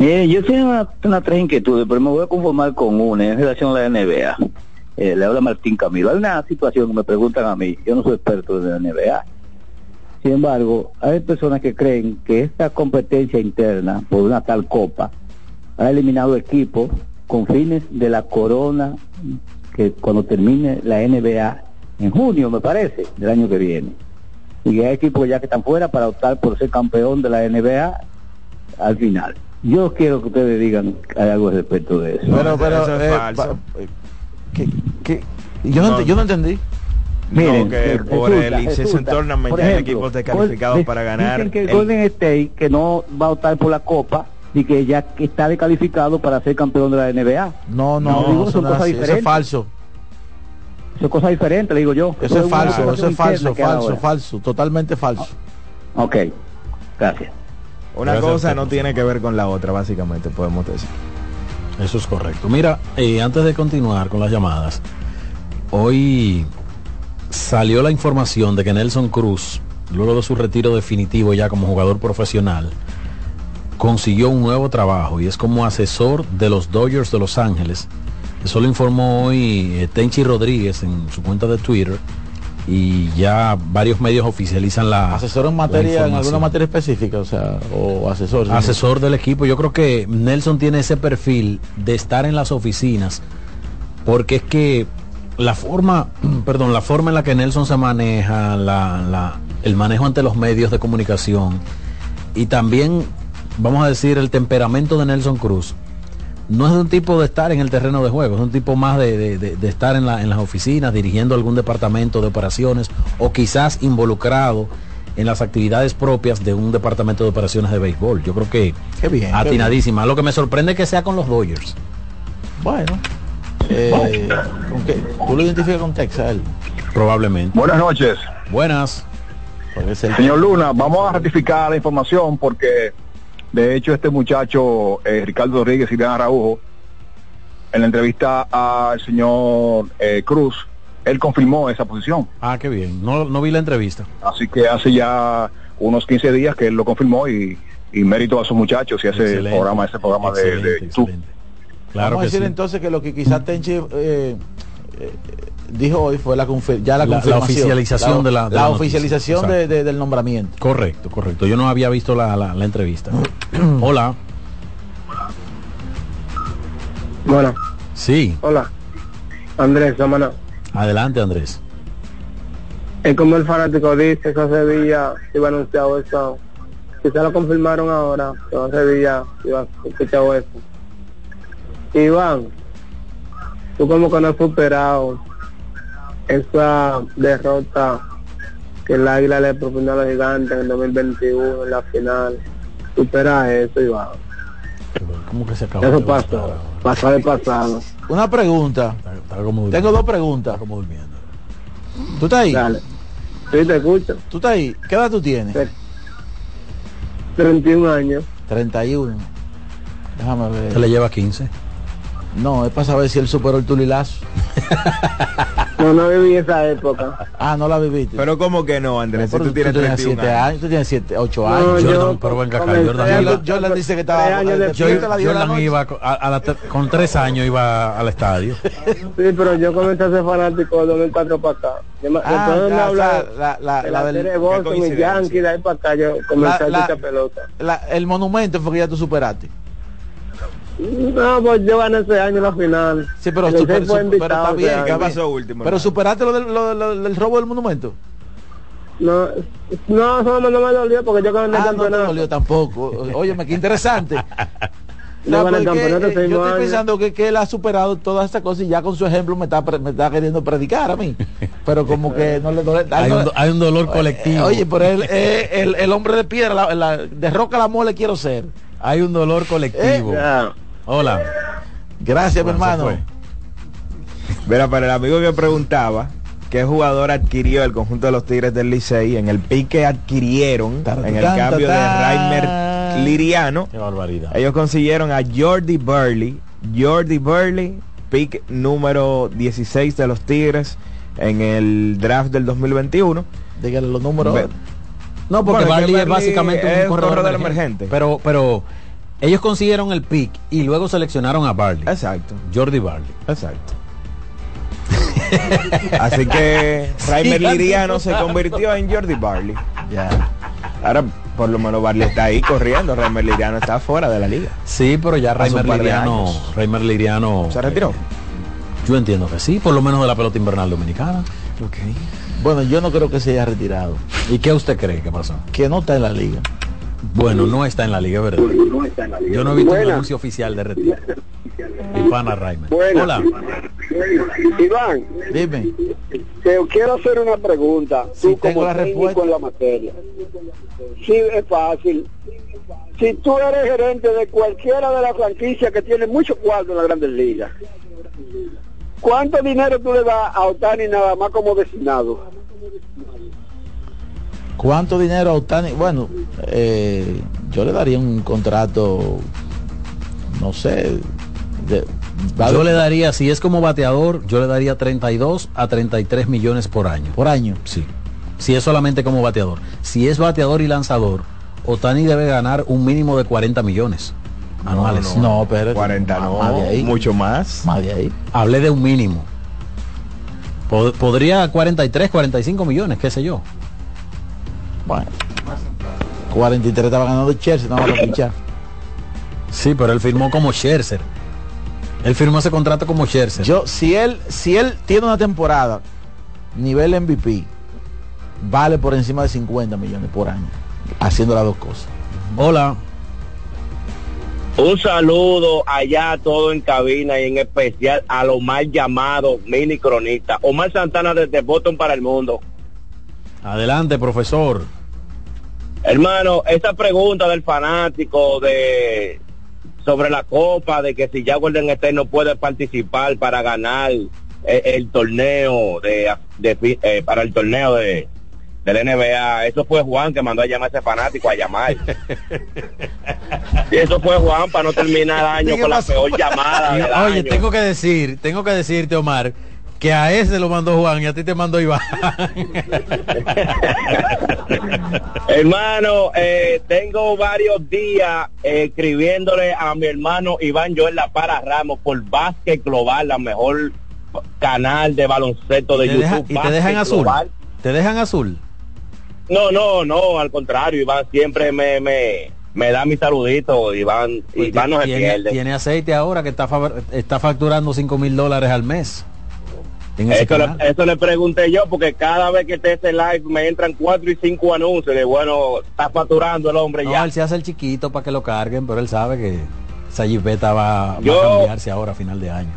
Yo tengo una, una tres inquietudes, pero me voy a conformar con una en relación a la NBA. Eh, le habla Martín Camilo. Hay una situación que me preguntan a mí, yo no soy experto de la NBA. Sin embargo, hay personas que creen que esta competencia interna por una tal copa ha eliminado equipos con fines de la corona que cuando termine la NBA en junio, me parece, del año que viene. Y hay equipos ya que están fuera para optar por ser campeón de la NBA al final. Yo quiero que ustedes digan algo al respecto de eso. Pero, pero, Eso es eh, falso. ¿qué- qué? Yo, no, yo no entendí. Miren, no, que eh, por resulta, el resulta. Tournament Por ya hay ejemplo, equipos descalificados Gol- para ganar. Dicen que el- Golden State que no va a optar por la copa y que ya que está descalificado para ser campeón de la NBA. No, no, No, digo, eso son cosas así, eso es diferentes. falso. Eso es cosa diferente, le digo yo. Eso es falso, eso es falso, falso, falso, totalmente falso. Ok, gracias. Una Gracias cosa no tiene que ver con la otra, básicamente, podemos decir. Eso es correcto. Mira, eh, antes de continuar con las llamadas, hoy salió la información de que Nelson Cruz, luego de su retiro definitivo ya como jugador profesional, consiguió un nuevo trabajo y es como asesor de los Dodgers de Los Ángeles. Eso lo informó hoy eh, Tenchi Rodríguez en su cuenta de Twitter y ya varios medios oficializan la Asesor en materia, en alguna materia específica, o sea, o asesor. sí. asesor del equipo. Yo creo que Nelson tiene ese perfil de estar en las oficinas, porque es que la forma, [CLEARS THROAT] perdón, la forma en la que Nelson se maneja, la, la- el manejo ante los medios de comunicación y también, vamos a decir, el temperamento de Nelson Cruz. No es un tipo de estar en el terreno de juego, es un tipo más de, de- de- de estar en, la- en las oficinas, dirigiendo algún departamento de operaciones o quizás involucrado en las actividades propias de un departamento de operaciones de béisbol. Yo creo que Qué bien. qué atinadísima. Lo que me sorprende es que sea con los Dodgers. Bueno. Eh, ¿con qué? ¿Tú lo identificas con Texas? él? Probablemente. Buenas noches. Buenas. Señor Luna, vamos a ratificar la información porque de hecho este muchacho, eh, Ricardo Rodríguez y León Araujo, en la entrevista al señor eh, Cruz, él confirmó esa posición. Ah, qué bien. No, no vi la entrevista. Así que hace ya unos 15 días que él lo confirmó y, y mérito a sus muchachos y ese Excelente. programa, ese programa de- de, Excelente, YouTube. Claro Vamos a que decir sí. entonces que lo que quizás Tenchi eh, eh, dijo hoy fue la ya la, La- la confirmación. oficialización de la- de la noticia. oficialización de- del nombramiento. Correcto, correcto. Yo no había visto la, la- la entrevista. [CLEARS THROAT] Hola. Bueno, Sí. hola. Andrés, Samana. Adelante, Andrés. Es como el fanático dice, esa Sevilla iba anunciado eso. Quizá lo confirmaron ahora, pero Sevilla iba escuchado eso. Iván, tú como que no has superado esa derrota que el Águila le propinó a los gigantes en el 2021 en la final. Supera eso, Iván. ¿Cómo que se acabó? Eso pasó, pasó de pasado. Una pregunta. Tengo dos preguntas. ¿Tú estás ahí? Dale. Sí, te escucho. ¿Tú estás ahí? ¿Qué edad tú tienes? 31 años. 31. Déjame ver. Se le lleva 15. No, es para saber si él superó el tulilazo. [LAUGHS] No, no viví esa época. Ah, no la viviste. Pero ¿cómo que no, Andrés? Si tú tienes 31 7 años. años, tú tienes 7, 8 No, años. yo Jordan, pero venga acá, comencé Jordan, a- Jordan, Jordan dice que estaba años la la noche. iba a, a la- con tres años iba al estadio. Sí, pero yo comencé a ser fanático de 2004 para acá. Yo me- Ah, después de ya, hablar o sea, la- la- de la del- Boston y coincidencia. Yankee, de ahí para acá yo comencé La- a echar la- pelota. La- el monumento fue que ya tú superaste. No, pues yo gané ese año la final. Sí, pero, super- super- pero está bien. ¿qué pasó último, Pero hermano? superaste lo del, lo- lo- del robo del monumento. No, no, eso no, no me dolió porque yo gané el Ah, no te campeonato. dolió tampoco. Óyeme, qué interesante. [LAUGHS] El porque, campeonato eh, yo estoy pensando que, que él ha superado todas estas cosas y ya con su ejemplo me está, me está queriendo predicar a mí. Pero como que no le duele. Hay un, do- hay un dolor Eh, colectivo. Oye, pero él, eh, el, el hombre de piedra, la, la- de roca la mole quiero ser. Hay un dolor colectivo. Eh, Hola. Gracias, mi hermano. Mira, para el amigo que preguntaba qué jugador adquirió el conjunto de los Tigres del Licey en el pick que adquirieron en el tan, cambio de tan. Reimer Liriano. Qué barbaridad. Ellos consiguieron a Jordi Burley. Jordi Burley, pick número 16 de los Tigres en el draft del 2021. Dígale los números. No, porque Bueno, es Barley es básicamente un corredor, corredor emergente. emergente. Pero, pero ellos consiguieron el pick y luego seleccionaron a Barley. Exacto. Jordi Barley. Exacto. [LAUGHS] Así que Reimer Sigan Liriano se convirtió en Jordi Barley. Ya. Ahora, por lo menos Barley está ahí corriendo. Reimer Liriano está fuera de la liga. Sí, pero ya Reimer Liriano. Reimer Liriano ¿Se retiró? eh, yo entiendo que sí, por lo menos de la pelota invernal dominicana. Bueno, yo no creo que se haya retirado. ¿Y qué usted cree que pasó? Que no está en la liga. Bueno, no está en la liga, ¿verdad? Yo no he visto un anuncio oficial de retiro. Reimer. Buena. Hola. Iván, Dime. te quiero hacer una pregunta. Sí, tú tengo como la respuesta. en la materia. Sí, es fácil. Si tú eres gerente de cualquiera de las franquicias que tiene mucho cuarto en la Grandes Ligas, ¿cuánto dinero tú le das a Otani nada más como designado? ¿Cuánto dinero a Otani? Bueno, eh, yo le daría un contrato, no sé. de- Yo le daría, si es como bateador, yo le daría 32 a 33 millones por año. por año. Sí. Si es solamente como bateador. Si es bateador y lanzador, Otani debe ganar un mínimo de 40 millones anuales. No, pero 40 no, más de ahí. mucho más. Más de ahí. Hablé de un mínimo. Pod- podría 43, 45 millones, qué sé yo. Bueno. 43 estaba ganando Chelsea, no van a pinchar. Sí, pero él firmó como Scherzer. Él firmó ese contrato como Scherzer. Yo, si él, si él tiene una temporada nivel MVP, vale por encima de 50 millones por año, haciendo las dos cosas. Hola. Un saludo allá a todo en cabina y en especial a lo mal llamado mini cronista. Omar Santana desde Boston para el mundo. Adelante, profesor. Hermano, esa pregunta del fanático de sobre la copa, de que si ya Golden State no puede participar para ganar el, el torneo de, eh, para el torneo de del NBA, eso fue Juan que mandó a llamar a ese fanático a llamar. [LAUGHS] y eso fue Juan para no terminar el año ¿Qué con la peor llamada del Oye, año. tengo que decir, tengo que decirte, Omar, que a ese lo mandó Juan y a ti te mandó Iván. [LAUGHS] Hermano, eh, tengo varios días eh, escribiéndole a mi hermano Iván Joel La Para Ramos por Básquet Global, la mejor canal de baloncesto de ¿Y te, YouTube. deja- y te dejan azul. Global. Te dejan azul. No, no, no, al contrario, Iván siempre me, me, me da mi saludito, Iván, Pues Iván no se tiene, pierde. tiene aceite ahora que está, está facturando 5 mil dólares al mes. Eso le, eso le pregunté yo porque cada vez que esté ese live me entran cuatro y cinco anuncios de bueno, está facturando el hombre No, ya. él se hace el chiquito para que lo carguen, pero él sabe que esa jipeta va, a cambiarse ahora a final de año.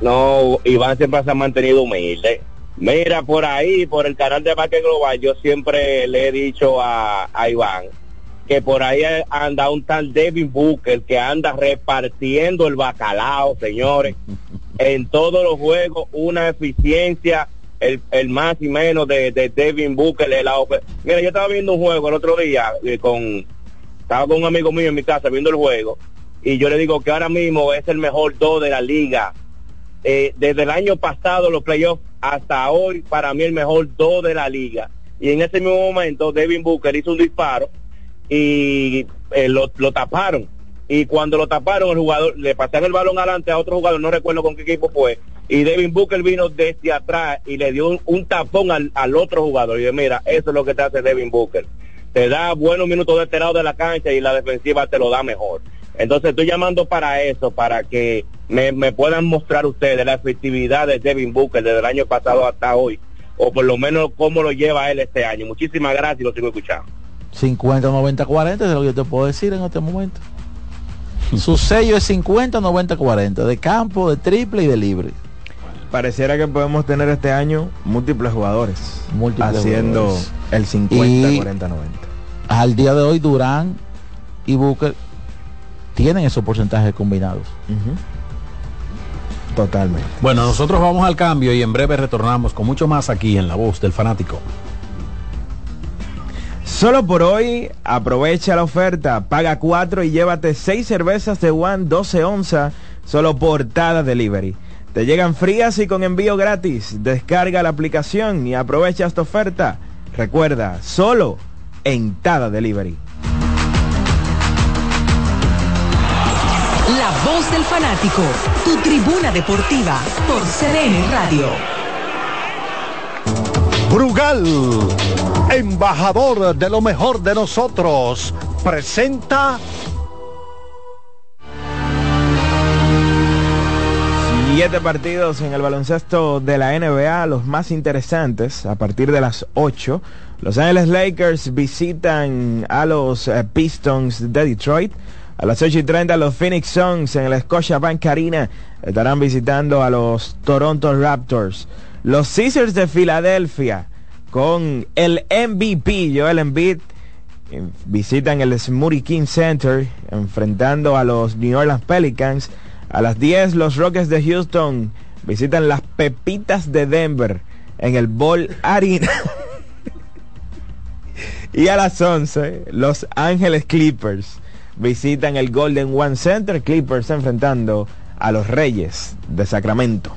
No, Iván siempre se ha mantenido humilde. Mira, por ahí, por el canal de Parque Global, yo siempre le he dicho a, a Iván que por ahí anda un tal Devin Booker que anda repartiendo el bacalao, señores. En todos los juegos, una eficiencia, el, el más y menos de, de Devin Booker. la Mira, yo estaba viendo un juego el otro día eh, con... Estaba con un amigo mío en mi casa viendo el juego y yo le digo que ahora mismo es el mejor dos de la liga eh, desde el año pasado los playoffs hasta hoy para mí el mejor dos de la liga y en ese mismo momento Devin Booker hizo un disparo y eh, lo, lo taparon y cuando lo taparon el jugador le pasaron el balón adelante a otro jugador no recuerdo con qué equipo fue y Devin Booker vino desde atrás y le dio un, tapón al, al otro jugador y yo, mira eso es lo que te hace Devin Booker te da buenos minutos de este lado de la cancha y la defensiva te lo da mejor entonces estoy llamando para eso, para que me, me puedan mostrar ustedes la efectividad de Devin Booker desde el año pasado hasta hoy, o por lo menos cómo lo lleva él este año. Muchísimas gracias y lo sigo escuchando. 50, 90, 40, es lo que yo te puedo decir en este momento. Su sello es 50, 90, 40, de campo, de triple y de libre. Pareciera que podemos tener este año múltiples jugadores Múltiples haciendo jugadores. el 50, Y- 40, 90. Al día de hoy, Durán y Booker tienen esos porcentajes combinados. Totalmente. Bueno, nosotros vamos al cambio y en breve retornamos con mucho más aquí en La Voz del Fanático. Solo por hoy, aprovecha la oferta, paga 4 y llévate 6 cervezas de One 12 onzas, solo por Tada Delivery. Te llegan frías y con envío gratis. Descarga la aplicación y aprovecha esta oferta. Recuerda, solo en Tada Delivery. La voz del fanático, tu tribuna deportiva por CDN Radio. Brugal, embajador de lo mejor de nosotros, presenta Siete partidos en el baloncesto de la NBA, los más interesantes, a partir de las 8. Los Angeles Lakers visitan a los eh, Pistons de Detroit. A las 8 y 30 los Phoenix Suns en el Scotiabank Arena estarán visitando a los Toronto Raptors. Los Caesars de Filadelfia con el MVP Joel Embiid eh, visitan el Smoothie King Center enfrentando a los New Orleans Pelicans. A las 10 los Rockets de Houston visitan las Pepitas de Denver en el Ball Arena. [LAUGHS] y a las 11 los Ángeles Clippers visitan el Golden One Center. Clippers enfrentando a los Reyes de Sacramento.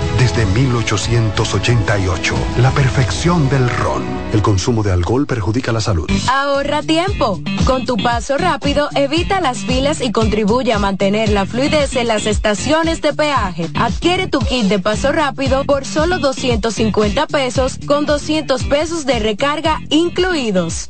desde 1888, la perfección del ron. El consumo de alcohol perjudica la salud. Ahorra tiempo. Con tu paso rápido, evita las filas y contribuye a mantener la fluidez en las estaciones de peaje. Adquiere tu kit de paso rápido por solo 250 pesos con 200 pesos de recarga incluidos.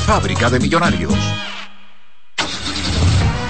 fábrica de millonarios.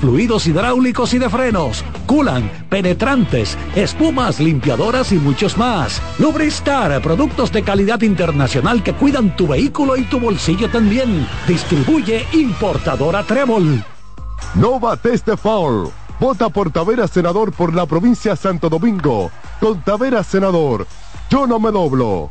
fluidos hidráulicos y de frenos, culan, penetrantes, espumas, limpiadoras y muchos más. Lubristar, productos de calidad internacional que cuidan tu vehículo y tu bolsillo también. Distribuye importadora Trébol. No bates de foul. Vota por Tavera Senador por la provincia Santo Domingo. Con Tavera Senador. Yo no me doblo.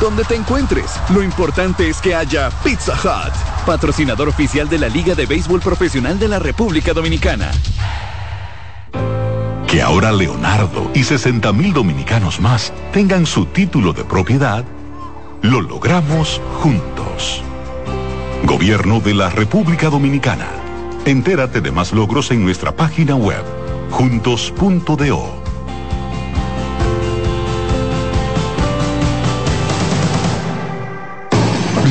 Donde te encuentres, lo importante es que haya Pizza Hut, patrocinador oficial de la Liga de Béisbol Profesional de la República Dominicana. Que ahora Leonardo y 60 mil dominicanos más tengan su título de propiedad, lo logramos juntos. Gobierno de la República Dominicana. Entérate de más logros en nuestra página web, juntos.do.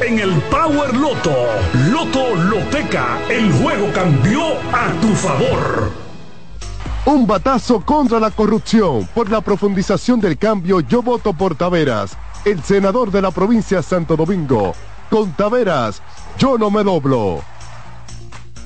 en el Power Loto. Loto Loteca, el juego cambió a tu favor. Un batazo contra la corrupción. Por la profundización del cambio, yo voto por Taveras, el senador de la provincia de Santo Domingo. Con Taveras, yo no me doblo.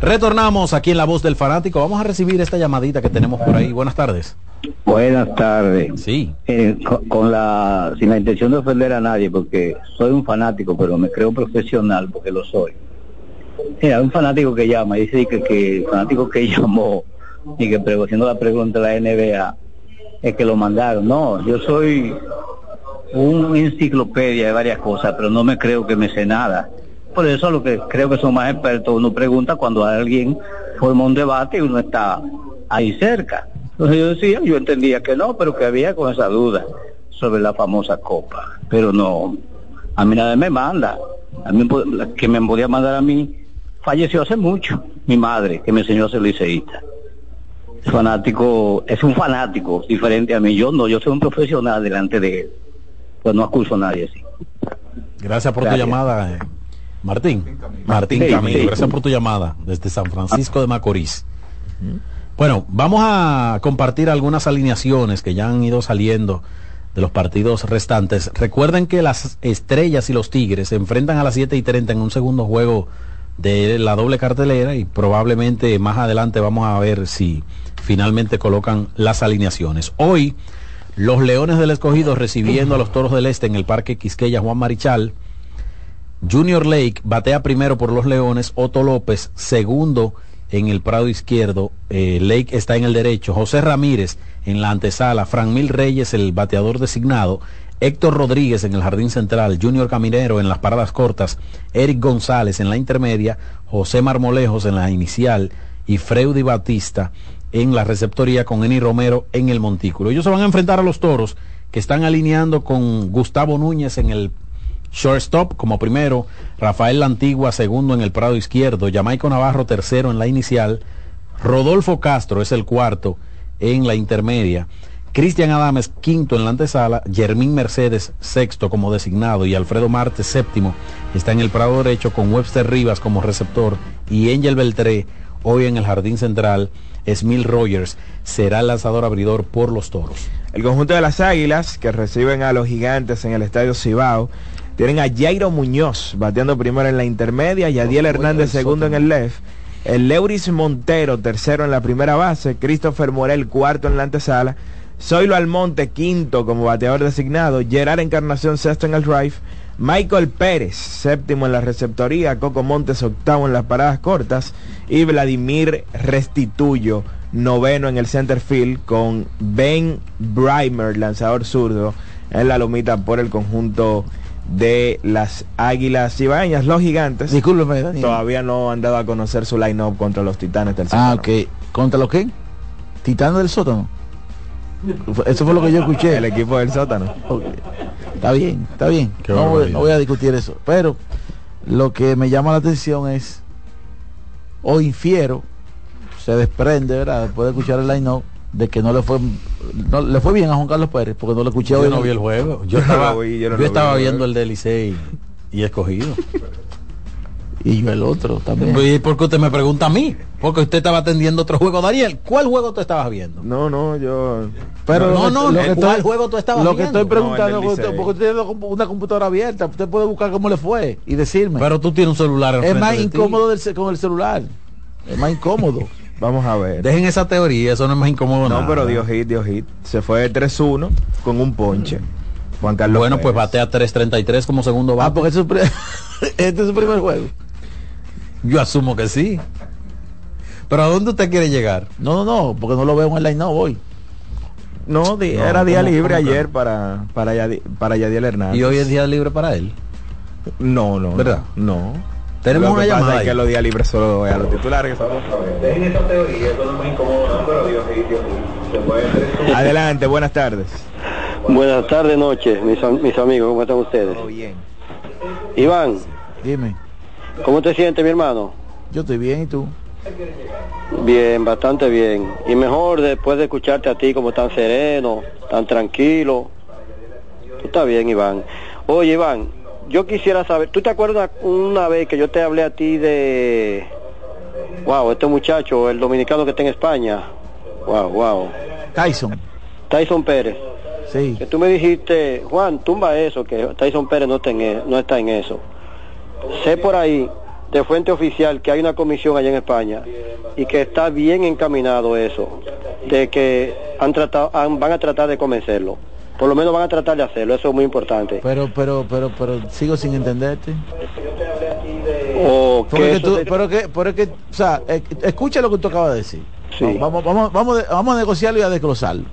Retornamos aquí en La Voz del Fanático. Vamos a recibir esta llamadita que tenemos por ahí. Buenas tardes. Buenas tardes. Sí. Eh, con, con la, sin la intención de ofender a nadie, porque soy un fanático, pero me creo profesional porque lo soy. Mira, un fanático que llama, dice que, que el fanático que [LAUGHS] llamó y que pre- haciendo la pregunta de la NBA es que lo mandaron. No, yo soy una enciclopedia de varias cosas, pero no me creo que me sé nada. Por eso lo que creo que son más expertos, uno pregunta cuando alguien forma un debate y uno está ahí cerca. Entonces yo decía, yo entendía que no, pero que había con esa duda sobre la famosa copa. Pero no, a mí nadie me manda. A mí la que me podía mandar a mí falleció hace mucho, mi madre, que me enseñó a ser liceísta. Es fanático, es un fanático diferente a mí. Yo no, yo soy un profesional delante de él. Pues no acuso a nadie así. Gracias por Gracias. tu llamada, eh. Martín. Martín Camilo, gracias por tu llamada desde San Francisco de Macorís. Bueno, vamos a compartir algunas alineaciones que ya han ido saliendo de los partidos restantes. Recuerden que las estrellas y los tigres se enfrentan a las 7 y 30 en un segundo juego de la doble cartelera y probablemente más adelante vamos a ver si finalmente colocan las alineaciones. Hoy, los Leones del Escogido recibiendo a los Toros del Este en el Parque Quisqueya Juan Marichal. Junior Lake batea primero por los Leones, Otto López segundo en el Prado Izquierdo, eh, Lake está en el derecho, José Ramírez en la antesala, Fran Mil Reyes el bateador designado, Héctor Rodríguez en el jardín central, Junior Caminero en las paradas cortas, Eric González en la intermedia, José Marmolejos en la inicial y Freudy Batista en la receptoría con Eni Romero en el montículo. Ellos se van a enfrentar a los toros que están alineando con Gustavo Núñez en el shortstop como primero, Rafael Lantigua segundo en el Prado izquierdo, Jamaico Navarro tercero en la inicial, Rodolfo Castro es el cuarto en la intermedia, Cristian Adames quinto en la antesala, Germín Mercedes sexto como designado y Alfredo Martes séptimo está en el Prado derecho con Webster Rivas como receptor y Angel Beltré hoy en el Jardín Central, Smil Rogers será el lanzador abridor por los toros. El conjunto de las Águilas que reciben a los gigantes en el Estadio Cibao tienen a Jairo Muñoz bateando primero en la intermedia, y Adiel Hernández segundo en el left. El Leuris Montero, tercero en la primera base. Christopher Morel, cuarto en la antesala. Zoilo Almonte, quinto como bateador designado. Gerard Encarnación, sexto en el drive. Michael Pérez, séptimo en la receptoría. Coco Montes, octavo en las paradas cortas. Y Vladimir Restituyo, noveno en el center field. Con Ben Brimer, lanzador zurdo, en la lomita por el conjunto de las Águilas Cibaeñas, los gigantes. Discúlpeme, Daniel. Todavía no han dado a conocer su line-up contra los titanes del Ah, sótano. ok. ¿Contra lo qué? Titano del sótano. Eso fue lo que yo escuché. El equipo del sótano. Está bien, está bien. No voy, no voy a discutir eso. Pero lo que me llama la atención es, o infiero, se desprende, ¿verdad? Después de escuchar el line de que no le fue no le fue bien a Juan Carlos Pérez porque no lo escuché Yo hoy. no vi el juego. Yo estaba, vi, yo no yo lo estaba vi, viendo el de Licey y escogido. Y yo el otro también. ¿Y por qué usted me pregunta a mí? Porque usted estaba atendiendo otro juego, Daniel. ¿Cuál juego tú estabas viendo? No, no, yo. Pero No, no, lo que ¿cuál estoy- juego tú estabas Lo que viendo? estoy preguntando, No, porque usted- Licey. porque usted tiene una compu- una computadora abierta, usted puede buscar cómo le fue y decirme. Pero tú tienes un celular es más de incómodo del con el celular. Es más incómodo. Vamos a ver. Dejen esa teoría, eso no es más incómodo no, nada. pero dio hit, dio hit. Se fue de 3-1 con un ponche. Juan Carlos. Bueno, pues batea 3.33 como segundo Ah, bate. porque es su pri- [LAUGHS] este es su primer juego. Yo asumo que sí. Pero ¿a dónde usted quiere llegar? No, no, no, porque no lo veo en el line no voy. No, di- No, era día ¿cómo- libre que ayer para, para, Yadi- para Yadiel Hernández. Y hoy es día libre para él. No, no. ¿Verdad? No. Tenemos Lo que una pasa llamada es que los días libres solo a los titulares. Dejen esa teoría, eso no es muy incómodo, pero Dios Adelante, buenas tardes. Buenas tardes, noches, mis amigos, ¿cómo están ustedes? Todo bien. Iván, Dime, ¿cómo te sientes, mi hermano? yo estoy bien y tú. Bien, bastante bien. Y mejor después de escucharte a ti como tan sereno, tan tranquilo. Tú estás bien, Iván. Oye, Iván, yo quisiera saber, ¿tú te acuerdas una vez que yo te hablé a ti de... Wow, este muchacho, el dominicano que está en España. Wow, wow. Tyson, Tyson Pérez. sí. Que tú me dijiste, Juan, tumba eso, que Tyson Pérez no está en, e- no está en eso. Sé por ahí, de fuente oficial, que hay una comisión allá en España y que está bien encaminado eso, de que han tratado, han- van a tratar de convencerlo. Por lo menos van a tratar de hacerlo, eso es muy importante. Pero, pero, pero, pero sigo sin entenderte. O que Porque tú, pero que, pero que, o sea, escucha lo que tú acabas de decir. Sí. Vamos, vamos, vamos, vamos a negociarlo y a desglosarlo.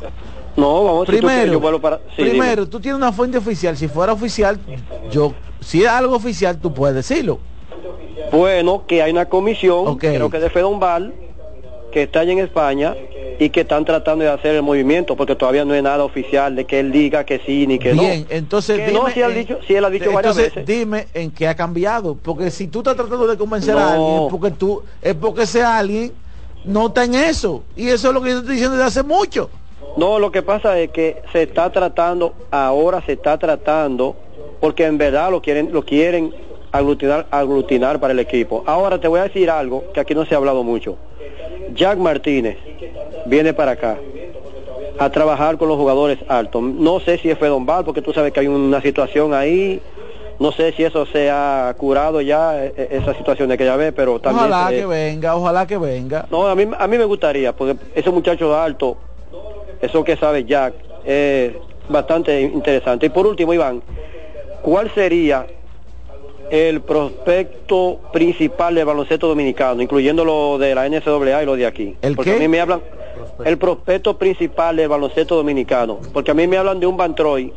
no, vamos, si tú quieres, Primero, para... sí, primero, tú tienes una fuente oficial. Si fuera oficial, yo, si es algo oficial, tú puedes decirlo. Bueno, que hay una comisión, Ok. creo que de Fedombal, que está allá en España y que están tratando de hacer el movimiento porque todavía no es nada oficial de que él diga que sí ni que Bien, no. entonces Que dime, no, si él, dicho, si él ha dicho varias entonces veces. dime en qué ha cambiado. Porque si tú estás tratando de convencer a alguien, es porque tú, es porque ese alguien no está en eso. Y eso es lo que yo estoy diciendo desde hace mucho. No, lo que pasa es que se está tratando, ahora se está tratando, porque en verdad lo quieren, lo quieren aglutinar, aglutinar para el equipo. Ahora te voy a decir algo que aquí no se ha hablado mucho. Jack Martínez viene para acá. a trabajar con los jugadores altos. No sé si fue Don Val, porque tú sabes que hay una situación ahí. No sé si eso se ha curado ya, e- e- esa situación de que ya ve, pero también... Ojalá eh, que venga, ojalá que venga. no, a mí, a mí me gustaría, porque ese muchacho alto, eso que sabe Jack, es bastante interesante. Y por último, Iván, ¿cuál sería el prospecto principal del baloncesto dominicano, incluyendo lo de la NCAA y lo de aquí? ¿El porque qué? a mí me hablan, el prospecto principal del baloncesto dominicano, porque a mí me hablan de un Bantroy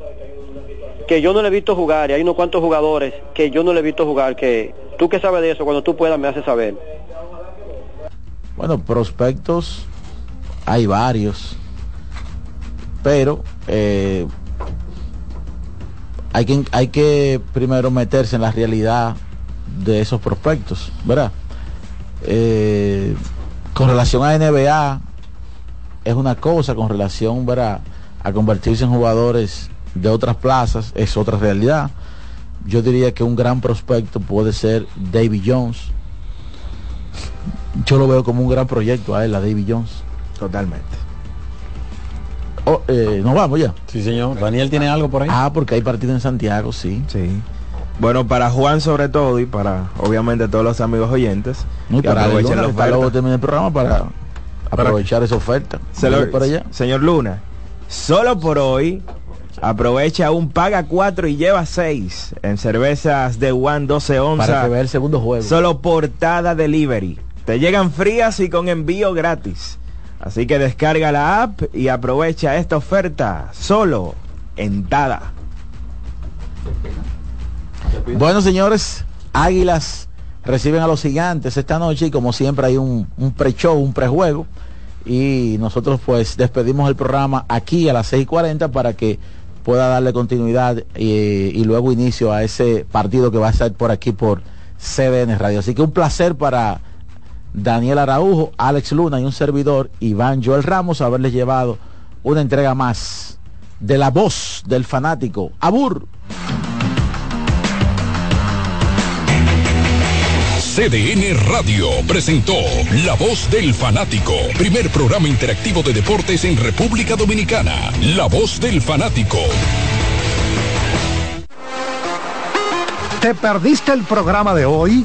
que yo no le he visto jugar, y hay unos cuantos jugadores que yo no le he visto jugar, que tú que sabes de eso, cuando tú puedas me haces saber. Bueno, prospectos hay varios, pero eh, hay, que, hay que primero meterse en la realidad de esos prospectos, ¿verdad? Eh, con relación a NBA es una cosa, con relación a convertirse en jugadores de otras plazas es otra realidad. Yo diría que un gran prospecto puede ser David Jones, yo lo veo como un gran proyecto a él, a David Jones. Totalmente. Oh, eh, nos vamos ya. Sí, señor. Daniel tiene algo por ahí. Ah, porque hay partido en Santiago, sí. Sí. Bueno, para Juan sobre todo y para obviamente todos los amigos oyentes. No, que para aprovechen Luna, la que está oferta. luego termina el programa para aprovechar esa oferta. Se lo- para allá. Señor Luna, solo por hoy aprovecha un paga 4 y lleva 6 en cervezas de One 12 onzas. Para que vea el segundo juego. Solo portada delivery. Te llegan frías y con envío gratis. Así que descarga la app y aprovecha esta oferta solo en Tada. Bueno, señores, Águilas reciben a los gigantes esta noche y como siempre hay un, pre-show, un prejuego. Y nosotros pues despedimos el programa aquí a las 6.40 para que pueda darle continuidad eh, y luego inicio a ese partido que va a estar por aquí por CDN Radio. Así que un placer para Daniel Araujo, Alex Luna y un servidor, Iván Joel Ramos, haberles llevado una entrega más de la voz del fanático. Abur. CDN Radio presentó La Voz del Fanático, primer programa interactivo de deportes en República Dominicana. La Voz del Fanático. ¿Te perdiste el programa de hoy?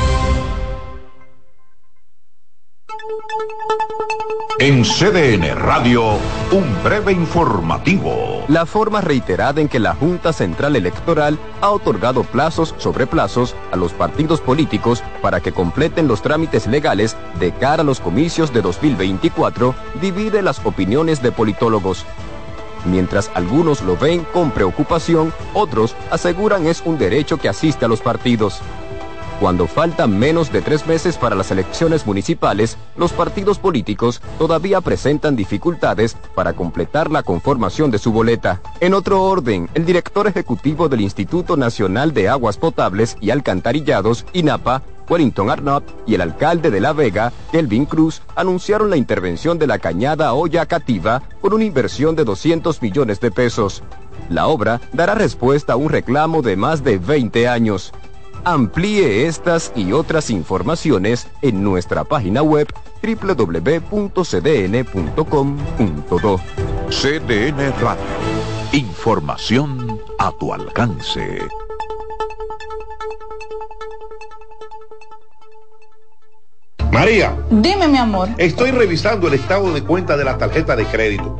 En CDN Radio, un breve informativo. La forma reiterada en que la Junta Central Electoral ha otorgado plazos sobre plazos a los partidos políticos para que completen los trámites legales de cara a los comicios de 2024 divide las opiniones de politólogos. Mientras algunos lo ven con preocupación, otros aseguran es un derecho que asiste a los partidos. Cuando faltan menos de tres meses para las elecciones municipales, los partidos políticos todavía presentan dificultades para completar la conformación de su boleta. En otro orden, el director ejecutivo del Instituto Nacional de Aguas Potables y Alcantarillados, INAPA, Wellington Arnott, y el alcalde de La Vega, Kelvin Cruz, anunciaron la intervención de la cañada Olla Cativa por una inversión de 200 millones de pesos. La obra dará respuesta a un reclamo de más de 20 años. Amplíe estas y otras informaciones en nuestra página web www.cdn.com.do. CDN Radio. Información a tu alcance. María, Dime, mi amor. estoy revisando el estado de cuenta de la tarjeta de crédito.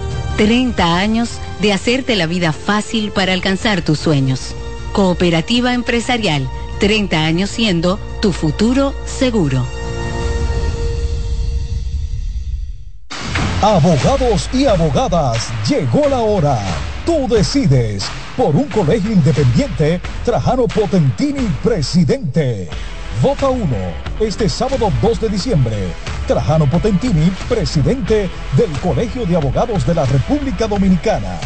30 años de hacerte la vida fácil para alcanzar tus sueños. Cooperativa Empresarial, 30 años siendo tu futuro seguro. Abogados y abogadas, llegó la hora. Tú decides por un colegio independiente, Trajano Potentini, presidente. Vota 1 este sábado 2 de diciembre. Trajano Potentini, presidente del Colegio de Abogados de la República Dominicana.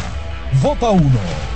Vota 1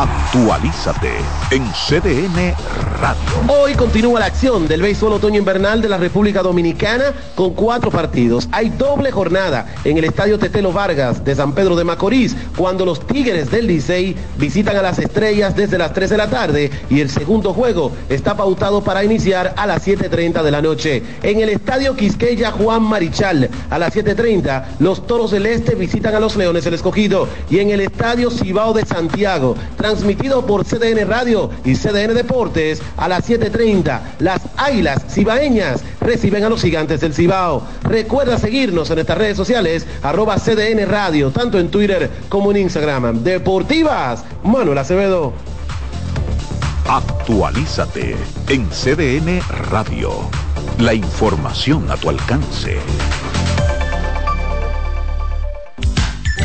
Actualízate en CDN Radio. Hoy continúa la acción del béisbol otoño invernal de la República Dominicana con cuatro partidos. Hay doble jornada en el Estadio Tetelo Vargas de San Pedro de Macorís cuando los Tigres del Licey visitan a las estrellas desde las 3 de la tarde y el segundo juego está pautado para iniciar a las 7.30 de la noche. En el Estadio Quisqueya Juan Marichal a las 7.30 los Toros del Este visitan a los Leones el Escogido y en el Estadio Cibao de Santiago transmitido por CDN Radio y CDN Deportes a las 7.30. Las Águilas Cibaeñas reciben a los gigantes del Cibao. Recuerda seguirnos en estas redes sociales, arroba CDN Radio, tanto en Twitter como en Instagram. Deportivas, Manuel Acevedo. Actualízate en CDN Radio. La información a tu alcance.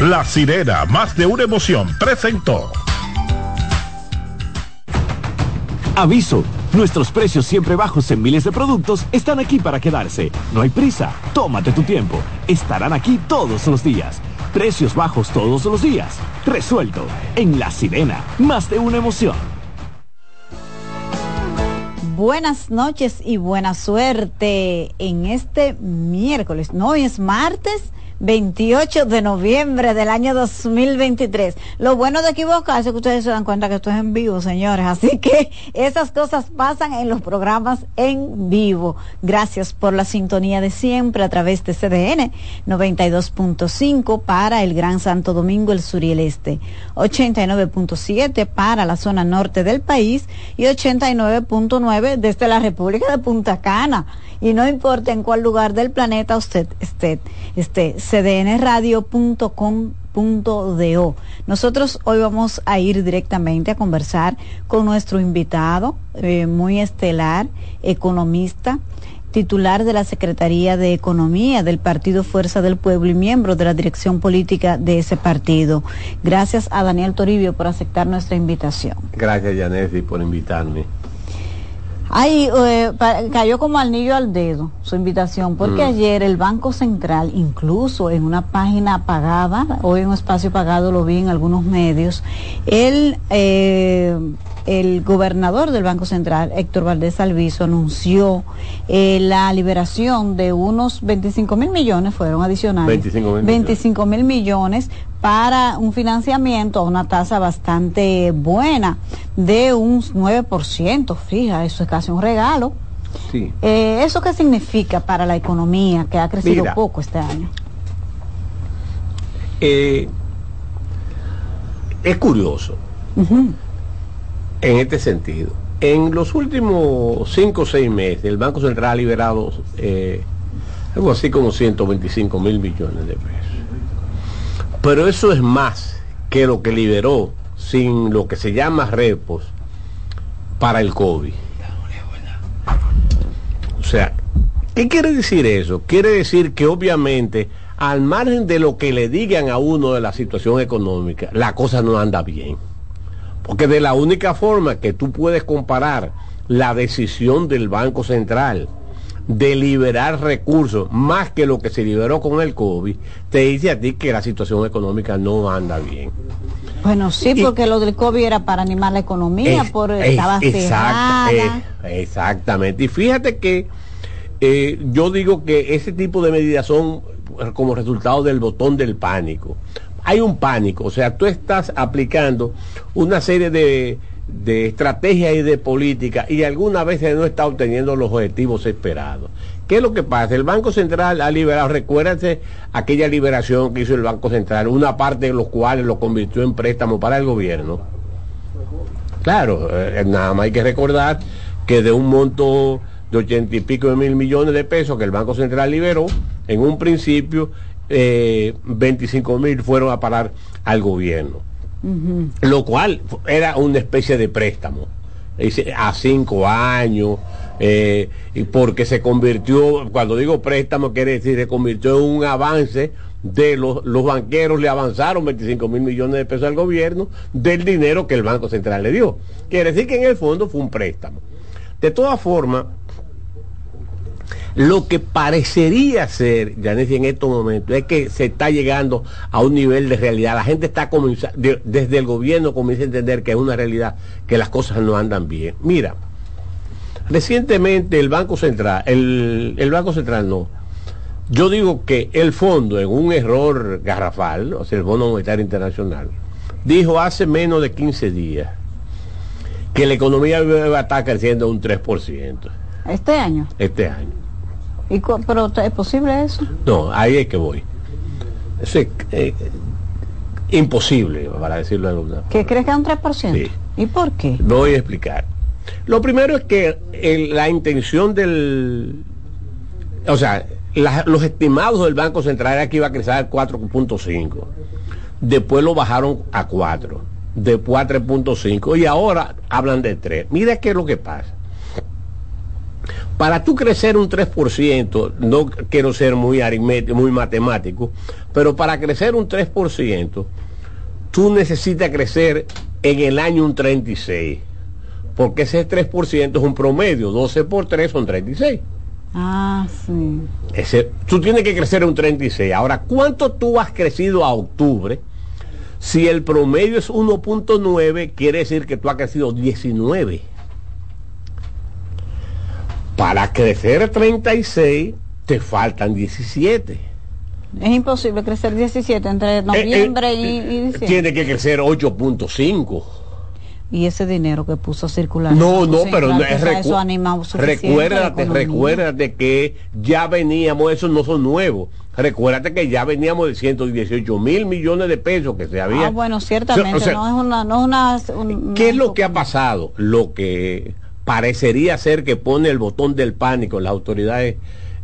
La sirena, más de una emoción, presentó. Aviso, nuestros precios siempre bajos en miles de productos están aquí para quedarse. No hay prisa, tómate tu tiempo. Estarán aquí todos los días. Precios bajos todos los días. Resuelto. En La Sirena, más de una emoción. Buenas noches y buena suerte en este miércoles. No, hoy es martes 28 de noviembre del año 2023. Lo bueno de equivocarse es que ustedes se dan cuenta que esto es en vivo, señores. Así que esas cosas pasan en los programas en vivo. Gracias por la sintonía de siempre a través de CDN 92.5 para el Gran Santo Domingo, el sur y el este. 89.7 para la zona norte del país y 89.9 desde la República de Punta Cana y no importa en cuál lugar del planeta usted esté, esté cdnradio.com.do. Nosotros hoy vamos a ir directamente a conversar con nuestro invitado, eh, muy estelar, economista, titular de la Secretaría de Economía del Partido Fuerza del Pueblo y miembro de la dirección política de ese partido. Gracias a Daniel Toribio por aceptar nuestra invitación. Gracias, Yanesi, por invitarme. Ay, eh, cayó como anillo al dedo su invitación, porque mm. ayer el Banco Central, incluso en una página pagada, hoy en un espacio pagado lo vi en algunos medios, él eh, el gobernador del Banco Central, Héctor Valdés Alviso, anunció eh, la liberación de unos 25 mil millones, fueron adicionales. 25 mil 25 mil millones para un financiamiento a una tasa bastante buena de un 9%. Fija, eso es casi un regalo. Sí. Eh, ¿Eso qué significa para la economía que ha crecido Mira. poco este año? Eh, es curioso en este sentido. En los últimos cinco o seis meses, el Banco Central ha liberado eh, algo así como 125 mil millones de pesos. Pero eso es más que lo que liberó sin lo que se llama repos para el COVID. O sea, ¿qué quiere decir eso? Quiere decir que obviamente, al margen de lo que le digan a uno de la situación económica, la cosa no anda bien. Porque de la única forma que tú puedes comparar la decisión del Banco Central de liberar recursos más que lo que se liberó con el COVID, te dice a ti que la situación económica no anda bien. Bueno, sí, porque lo del COVID era para animar la economía, Es- por es- estaba exacta- exactamente. Y fíjate que eh, yo digo que ese tipo de medidas son como resultado del botón del pánico. Hay un pánico, o sea, tú estás aplicando una serie de, de estrategias y de políticas y algunas veces no está obteniendo los objetivos esperados. ¿Qué es lo que pasa? El Banco Central ha liberado, recuérdense aquella liberación que hizo el Banco Central, una parte de los cuales lo convirtió en préstamo para el gobierno. Claro, eh, nada más hay que recordar que de un monto de ochenta y pico de mil millones de pesos que el Banco Central liberó, en un principio eh, 25 mil fueron a parar al gobierno, lo cual era una especie de préstamo a cinco años, eh, y porque se convirtió, cuando digo préstamo quiere decir, se convirtió en un avance de los, los banqueros le avanzaron 25 mil millones de pesos al gobierno del dinero que el Banco Central le dio. Quiere decir que en el fondo fue un préstamo. De todas formas, lo que parecería ser, Yanesia, en estos momentos, es que se está llegando a un nivel de realidad. La gente está comenzando, de- desde el gobierno comienza a entender que es una realidad, que las cosas no andan bien. Mira, recientemente el Banco Central, el, el Banco Central no, yo digo que el fondo, en un error garrafal, o sea, el Fondo Monetario Internacional, dijo hace menos de 15 días que la economía va a estar creciendo un 3% Este año. este año. ¿Y ¿Pero es posible eso? No, ahí es que voy. Eso es eh, imposible, para decirlo de alguna forma. ¿Que crezca un 3%? Sí. ¿Y por qué? Lo voy a explicar. Lo primero es que el- la intención del... O sea, la- los estimados del Banco Central era que iba a crecer al 4.5. Después lo bajaron a 4. Después a 3.5. Y ahora hablan de 3. Mira qué es lo que pasa. Para tú crecer un 3%, no quiero ser muy aritmético, muy matemático, pero para crecer un 3%, tú necesitas crecer en el año un 36, porque ese 3% es un promedio, 12 por 3 son 36. Ah, sí. Ese, tú tienes que crecer un 36. Ahora, ¿cuánto tú has crecido a octubre? Si el promedio es 1.9, quiere decir que tú has crecido 19. Para crecer 36, te faltan 17. Es imposible crecer 17 entre noviembre y, y diciembre. Tiene que crecer 8.5. Y ese dinero que puso a circular. No, no, pero no es eso anima recuérdate, recuérdate que ya veníamos, esos no son nuevos. Recuérdate que ya veníamos de 118 mil millones de pesos que se había. Ah, bueno, ciertamente, O sea, no es una... No es una un- ¿Qué es lo que ha pasado? Lo que parecería ser que pone el botón del pánico en las autoridades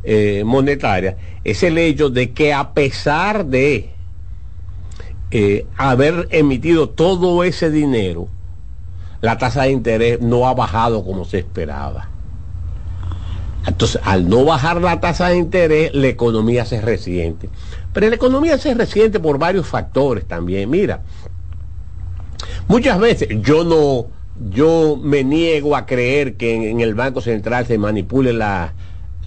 eh, monetarias es el hecho de que a pesar de eh, haber emitido todo ese dinero, la tasa de interés no ha bajado como se esperaba. Entonces, al no bajar la tasa de interés, la economía se resiente. Pero la economía se resiente por varios factores también. Mira, muchas veces yo no, yo me niego a creer que en, en el Banco Central se manipule la,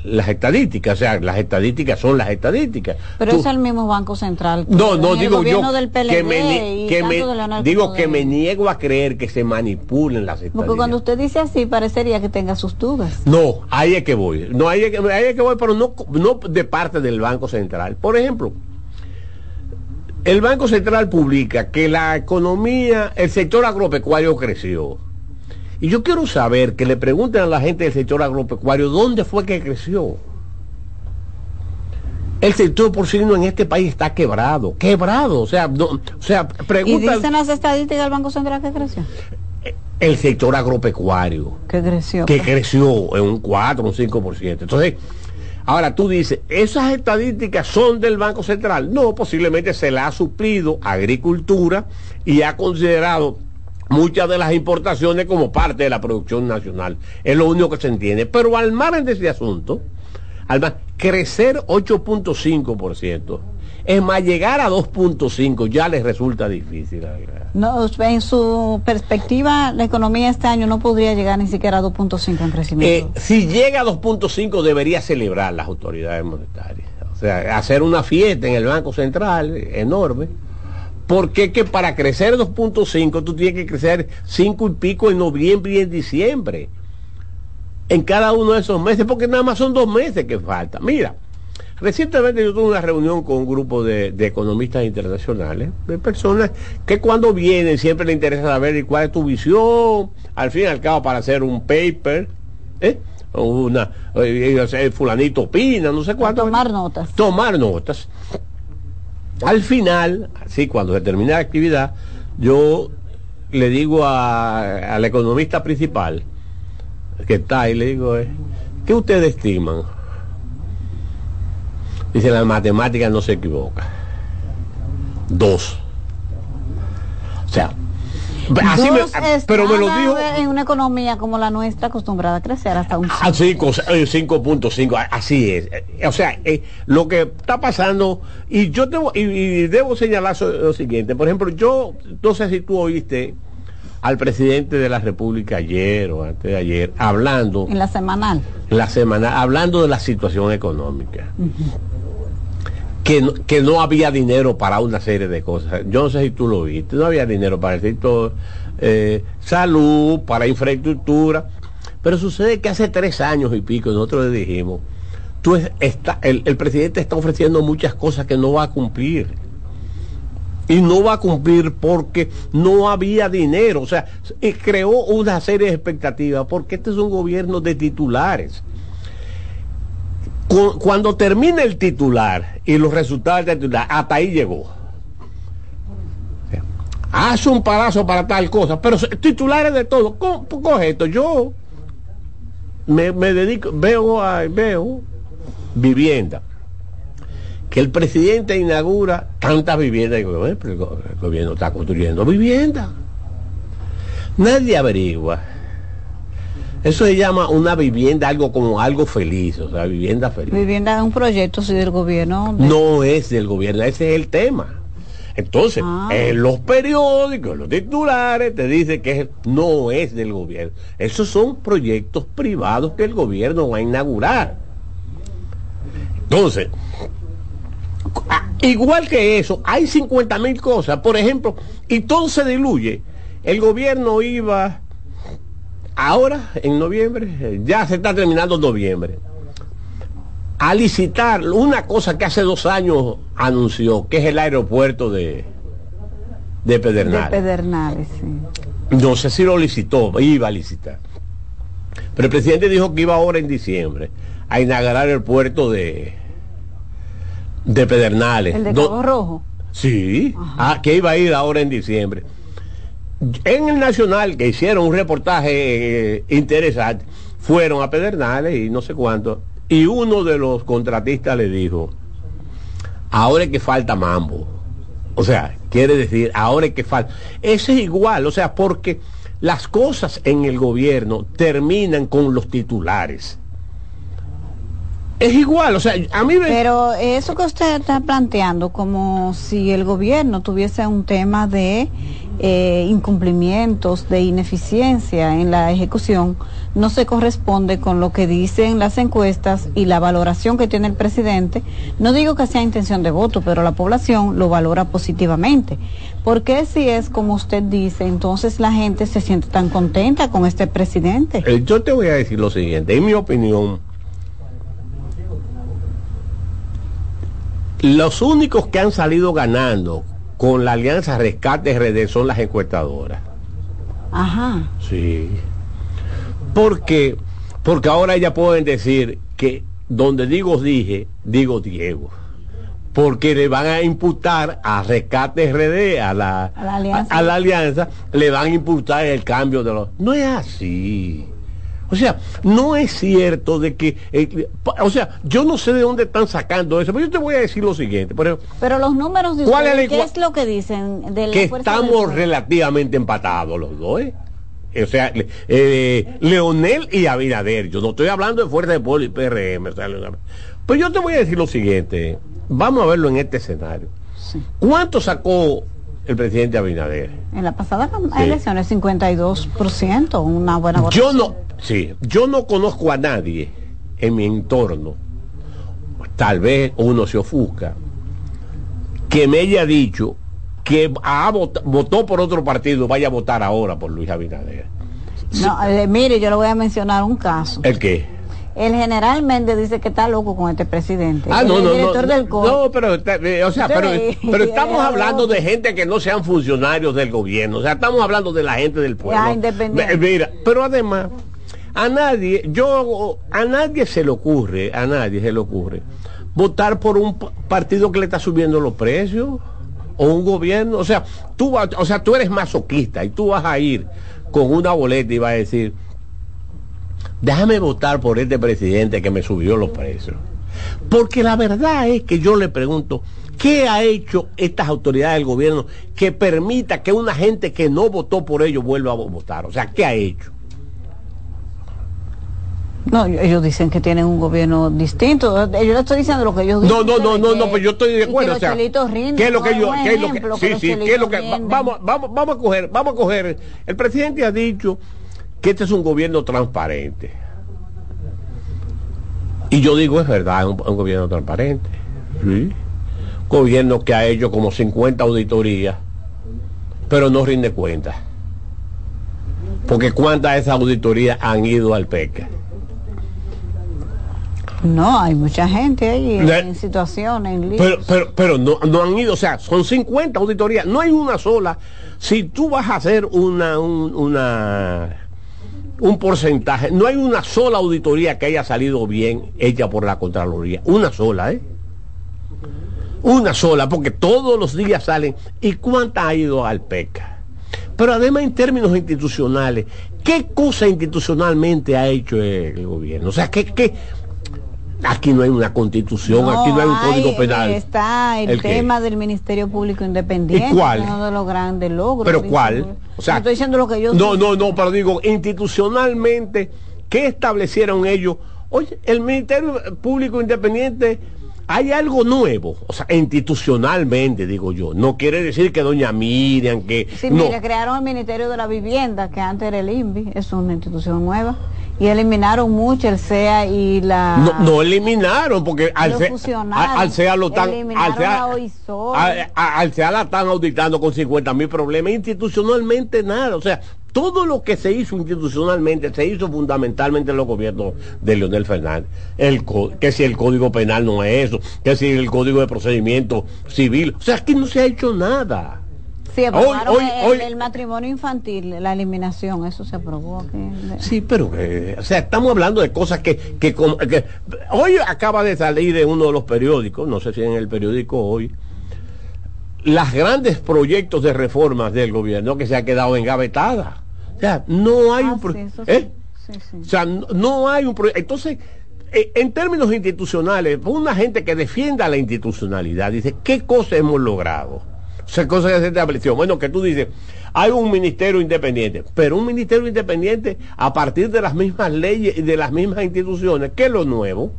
las estadísticas, o sea, las estadísticas son las estadísticas. Pero Tú- es el mismo Banco Central. no, no el digo yo del PLD que me, que me- digo que me niego a creer que se manipulen las Porque estadísticas. cuando usted dice así, parecería que tenga sus dudas. No, ahí es que voy. No, ahí es que, ahí es que voy, pero no, no de parte del Banco Central. Por ejemplo, el Banco Central publica que la economía, el sector agropecuario creció. Y yo quiero saber que le pregunten a la gente del sector agropecuario dónde fue que creció. El sector porcino en este país está quebrado, quebrado. O sea, no- o sea, Y pregunta dicen las estadísticas del Banco Central que creció. el sector agropecuario Que creció. que creció en un 4, un 5%. Entonces, ahora tú dices, ¿esas estadísticas son del Banco Central? No, posiblemente se la ha suplido agricultura y ha considerado muchas de las importaciones como parte de la producción nacional. Es lo único que se entiende. Pero al margen de ese asunto, al mar- crecer 8.5%, es más, llegar a 2.5 ya les resulta difícil. No, en su perspectiva, la economía este año no podría llegar ni siquiera a 2.5 en Eh, crecimiento. si llega a 2.5 debería celebrar las autoridades monetarias. O sea, hacer una fiesta en el Banco Central eh, enorme. Porque que para crecer 2.5 tú tienes que crecer 5 y pico en noviembre y en diciembre. En cada uno de esos meses, porque nada más son dos meses que falta. Mira, recientemente yo tuve una reunión con un grupo de, de economistas internacionales, de personas que cuando vienen siempre les interesa saber cuál es tu visión, al fin y al cabo para hacer un paper, ¿eh? Una, eh, el fulanito opina, no sé cuánto. Tomar notas. Tomar notas. Al final, así cuando se termina la actividad, yo le digo a- al economista principal, que está ahí, le digo, eh, ¿qué ustedes estiman? Dice, la matemática no se equivoca. Dos. O sea, así me- Dos pero me lo está dijo en una economía como la nuestra acostumbrada a crecer hasta un a 5, 5.5, a- así es. Eh, O sea, eh, lo que está pasando, y yo debo, y, y debo señalar lo siguiente, por ejemplo, yo no sé si tú oíste al presidente de la República ayer o antes de ayer, hablando en la semanal. la semana, hablando de la situación económica. Que no, que no había dinero para una serie de cosas. Yo no sé si tú lo viste, no había dinero para el sector eh, salud, para infraestructura. Pero sucede que hace tres años y pico nosotros le dijimos, tú es- está, el, el presidente está ofreciendo muchas cosas que no va a cumplir. Y no va a cumplir porque no había dinero. O sea, creó una serie de expectativas porque este es un gobierno de titulares. Cu- Cuando termina el titular y los resultados del titular, hasta ahí llegó. Hace un palazo para tal cosa, pero titulares de todo. Co- Coge esto, yo me, dedico, veo, a- veo vivienda. Que el presidente inaugura tantas viviendas. Digo, "Eh, pero el, go- el gobierno está construyendo vivienda. Nadie averigua. Eso se llama una vivienda, algo como algo feliz, o sea, vivienda feliz. Vivienda es un proyecto sí, del gobierno. de- No es del gobierno, ese es el tema. Entonces, Ah. en los periódicos, los titulares te dicen que no es del gobierno. Esos son proyectos privados que el gobierno va a inaugurar. Entonces, igual que eso, hay 50 mil cosas, por ejemplo, y todo se diluye. El gobierno iba ahora, en noviembre, eh, ya se está terminando noviembre a licitar una cosa que hace dos años anunció, que es el aeropuerto de, de de Pedernales. Pedernales, sí. No sé si lo licitó, iba a licitar. Pero el presidente dijo que iba ahora en diciembre a inaugurar el puerto de, de Pedernales. El de Cabo Rojo. Sí, ah, que iba a ir ahora en diciembre. En el Nacional, que hicieron un reportaje eh, interesante, fueron a Pedernales y no sé cuánto, y uno de los contratistas le dijo, ahora es que falta mambo. O sea, quiere decir, ahora es que falta. Eso es igual, o sea, porque las cosas en el gobierno terminan con los titulares. Es igual, o sea, a mí me... Pero eso que usted está planteando, como si el gobierno tuviese un tema de eh, incumplimientos, de ineficiencia en la ejecución, no se corresponde con lo que dicen las encuestas y la valoración que tiene el presidente. No digo que sea intención de voto, pero la población lo valora positivamente. Porque si es como usted dice, entonces la gente se siente tan contenta con este presidente? Eh, yo te voy a decir lo siguiente, en mi opinión, los únicos que han salido ganando con la alianza Rescate RD son las encuestadoras. Ajá. Sí. Porque, porque ahora ya pueden decir que donde digo dije, digo Diego. Porque le van a imputar a Rescate RD, a la, A la alianza. a la alianza, le van a imputar el cambio de los... No es así. O sea, no es cierto de que... eh, o sea, yo no sé de dónde están sacando eso, pero yo te voy a decir lo siguiente. Por ejemplo, Pero los números de ¿Cuál es ¿qué es lo que dicen de la que fuerza estamos relativamente empatados los dos, ¿eh? O sea, eh, Leonel y Abinader. Yo no estoy hablando de Fuerza de Pueblo y PRM. o sea, Leonel. Pues yo te voy a decir lo siguiente. Vamos a verlo en este escenario. ¿Cuánto sacó el presidente Abinader? En la pasada Sí. elección es 52%, una buena votación. Yo no, sí, yo no conozco a nadie en mi entorno, tal vez uno se ofusca, que me haya dicho que ha vot- votó por otro partido, vaya a votar ahora por Luis Abinader. No, eh, mire, yo le voy a mencionar un caso. ¿El qué? El general Méndez dice que está loco con este presidente. Ah, no, es no, director no, del COE. no, pero, eh, o sea, pero, estamos hablando de gente que no sean funcionarios del gobierno, o sea, estamos hablando de la gente del pueblo. Ya, independiente. Mira, pero además, a nadie, yo, a nadie se le ocurre, a nadie se le ocurre votar por un pa- partido que le está subiendo los precios o un gobierno, o sea, tú, vas- o sea, tú eres masoquista y tú vas a ir con una boleta y vas a decir, déjame votar por este presidente que me subió los precios. Porque la verdad es que yo le pregunto, ¿qué ha hecho estas autoridades del gobierno que permita que una gente que no votó por ellos vuelva a votar? O sea, ¿qué ha hecho? No, ellos dicen que tienen un gobierno distinto. Yo le estoy diciendo lo que ellos No, dicen. no, no, no, que- no, pues yo estoy de que acuerdo. los O sea, rinden, ¿qué es lo que ¿no? yo, Un qué es lo que, ejemplo, que sí, sí, qué es lo que, vamos, vamos, vamos a coger, vamos a coger, el presidente ha dicho que este es un gobierno transparente. Y yo digo, es verdad, es un, un gobierno transparente. Sí. Gobierno que ha hecho como 50 auditorías, pero no rinde cuentas. Porque cuántas de esas auditorías han ido al PECA. No, hay mucha gente ahí en, situaciones, en. Pero, pero, pero no, no han ido, o sea, son 50 auditorías, no hay una sola. Si tú vas a hacer una, un, una, un porcentaje, no hay una sola auditoría que haya salido bien hecha por la Contraloría. Una sola, ¿eh? Una sola, porque todos los días salen. ¿Y cuánta ha ido al PECA? Pero además en términos institucionales, ¿qué cosa institucionalmente ha hecho el gobierno? O sea, ¿qué, qué? Aquí no hay una constitución, aquí no hay un código penal. Está el, ¿El qué? tema del Ministerio Público Independiente, ¿Y cuál? uno de los grandes logros. ¿Pero cuál? O sea, estoy diciendo lo que yo No, no, no, pero digo, institucionalmente, ¿qué establecieron ellos? Oye, el Ministerio Público Independiente, hay algo nuevo, o sea, institucionalmente, digo yo. No quiere decir que doña Miriam, que... Sí, no. mira, crearon el Ministerio de la Vivienda, que antes era el INVI, es una institución nueva, y eliminaron mucho el CEA y la... No, no eliminaron, porque al, Lo C- fusionaron, al, CEA lo están... Al CEA, al CEA la están auditando con 50 mil problemas, institucionalmente nada. O sea, todo lo que se hizo institucionalmente se hizo fundamentalmente en los gobiernos de Leonel Fernández. El, que si el Código Penal no es eso, que si el Código de Procedimiento Civil. O sea, aquí no se ha hecho nada. Sí, aprobaron Hoy- hoy- el, hoy- el matrimonio infantil, la eliminación, eso se aprobó aquí. Sí, pero, eh, o sea, estamos hablando de cosas que, que, que- hoy acaba de salir en uno de los periódicos, no sé si en el periódico hoy, las grandes proyectos de reformas del gobierno que se ha quedado engavetada. O sea, no hay un pro- ¿eh? O sea, no, no hay un proyecto. Entonces, eh, en términos institucionales, una gente que defienda la institucionalidad dice, ¿qué cosa hemos logrado? O sea, cosas que se estableció. Bueno, que tú dices, hay un ministerio independiente, pero un ministerio independiente a partir de las mismas leyes y de las mismas instituciones, ¿qué es lo nuevo?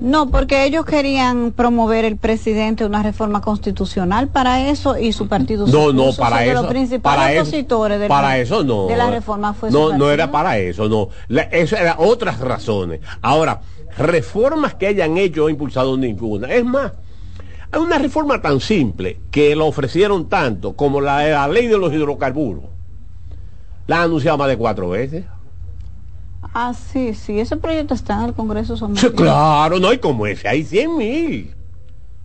No, porque ellos querían promover el presidente una reforma constitucional para eso y su partido No, no, para que eso. los principales para eso- opositores de, para la, eso no. de la reforma fue su No, no era para eso, no. La- eso era otras razones. Ahora, reformas que hayan hecho o impulsado ninguna. Es más, hay una reforma tan simple que la ofrecieron tanto como la de la ley de los hidrocarburos. La han anunciado más de cuatro veces. Ah, sí, sí, ese proyecto está en el Congreso Sí, claro, no hay como ese, hay 100 mil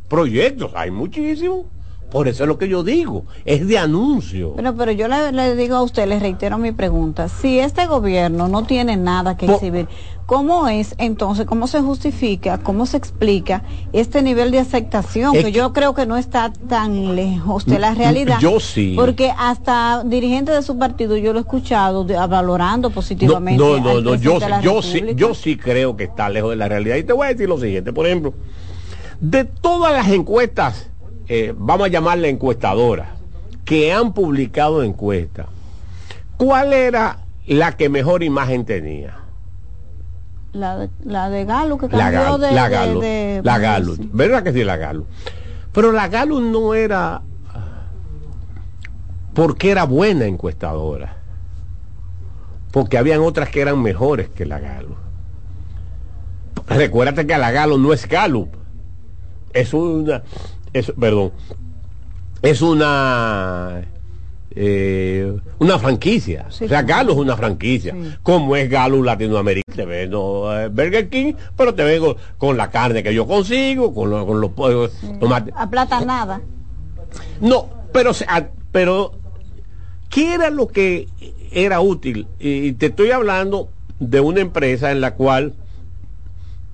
proyectos, hay muchísimos. Por eso es lo que yo digo, es de anuncio. Pero, pero yo le, le digo a usted, le reitero mi pregunta, si este gobierno no tiene nada que exhibir, ¿cómo es entonces, cómo se justifica, cómo se explica este nivel de aceptación? Es que yo creo que no está tan lejos de la Mm, realidad. yo sí. Porque hasta dirigentes de su partido yo lo he escuchado de- valorando No, positivamente. no, no, al no, yo, la yo sí, yo sí creo que está lejos de la realidad. Y te voy a decir lo siguiente, por ejemplo, de todas las encuestas, eh, vamos a llamarle encuestadoras, que han publicado encuestas, ¿cuál era la que mejor imagen tenía? La de, la de Galo que La cambió Galo, de, la Galo, de- la Galo, ¿verdad que sí, la Galo? Pero la Galo no era porque era buena encuestadora, porque habían otras que eran mejores que la Galo. Recuérdate que la Galo no es Gallup, es una, es, perdón, es una eh, una franquicia. Sí, o sea. Galo es una franquicia. Como es Galo Latinoamérica. Te vendo eh, Burger King, pero te vengo con la carne que yo consigo, con, lo- con los pollos. tomate- A plata nada. No, pero, ah, pero ¿qué era lo que era útil? Y te estoy hablando de una empresa en la cual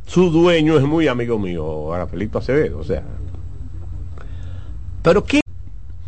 su dueño es muy amigo mío, Rafaelito Acevedo, o sea. Pero ¿qué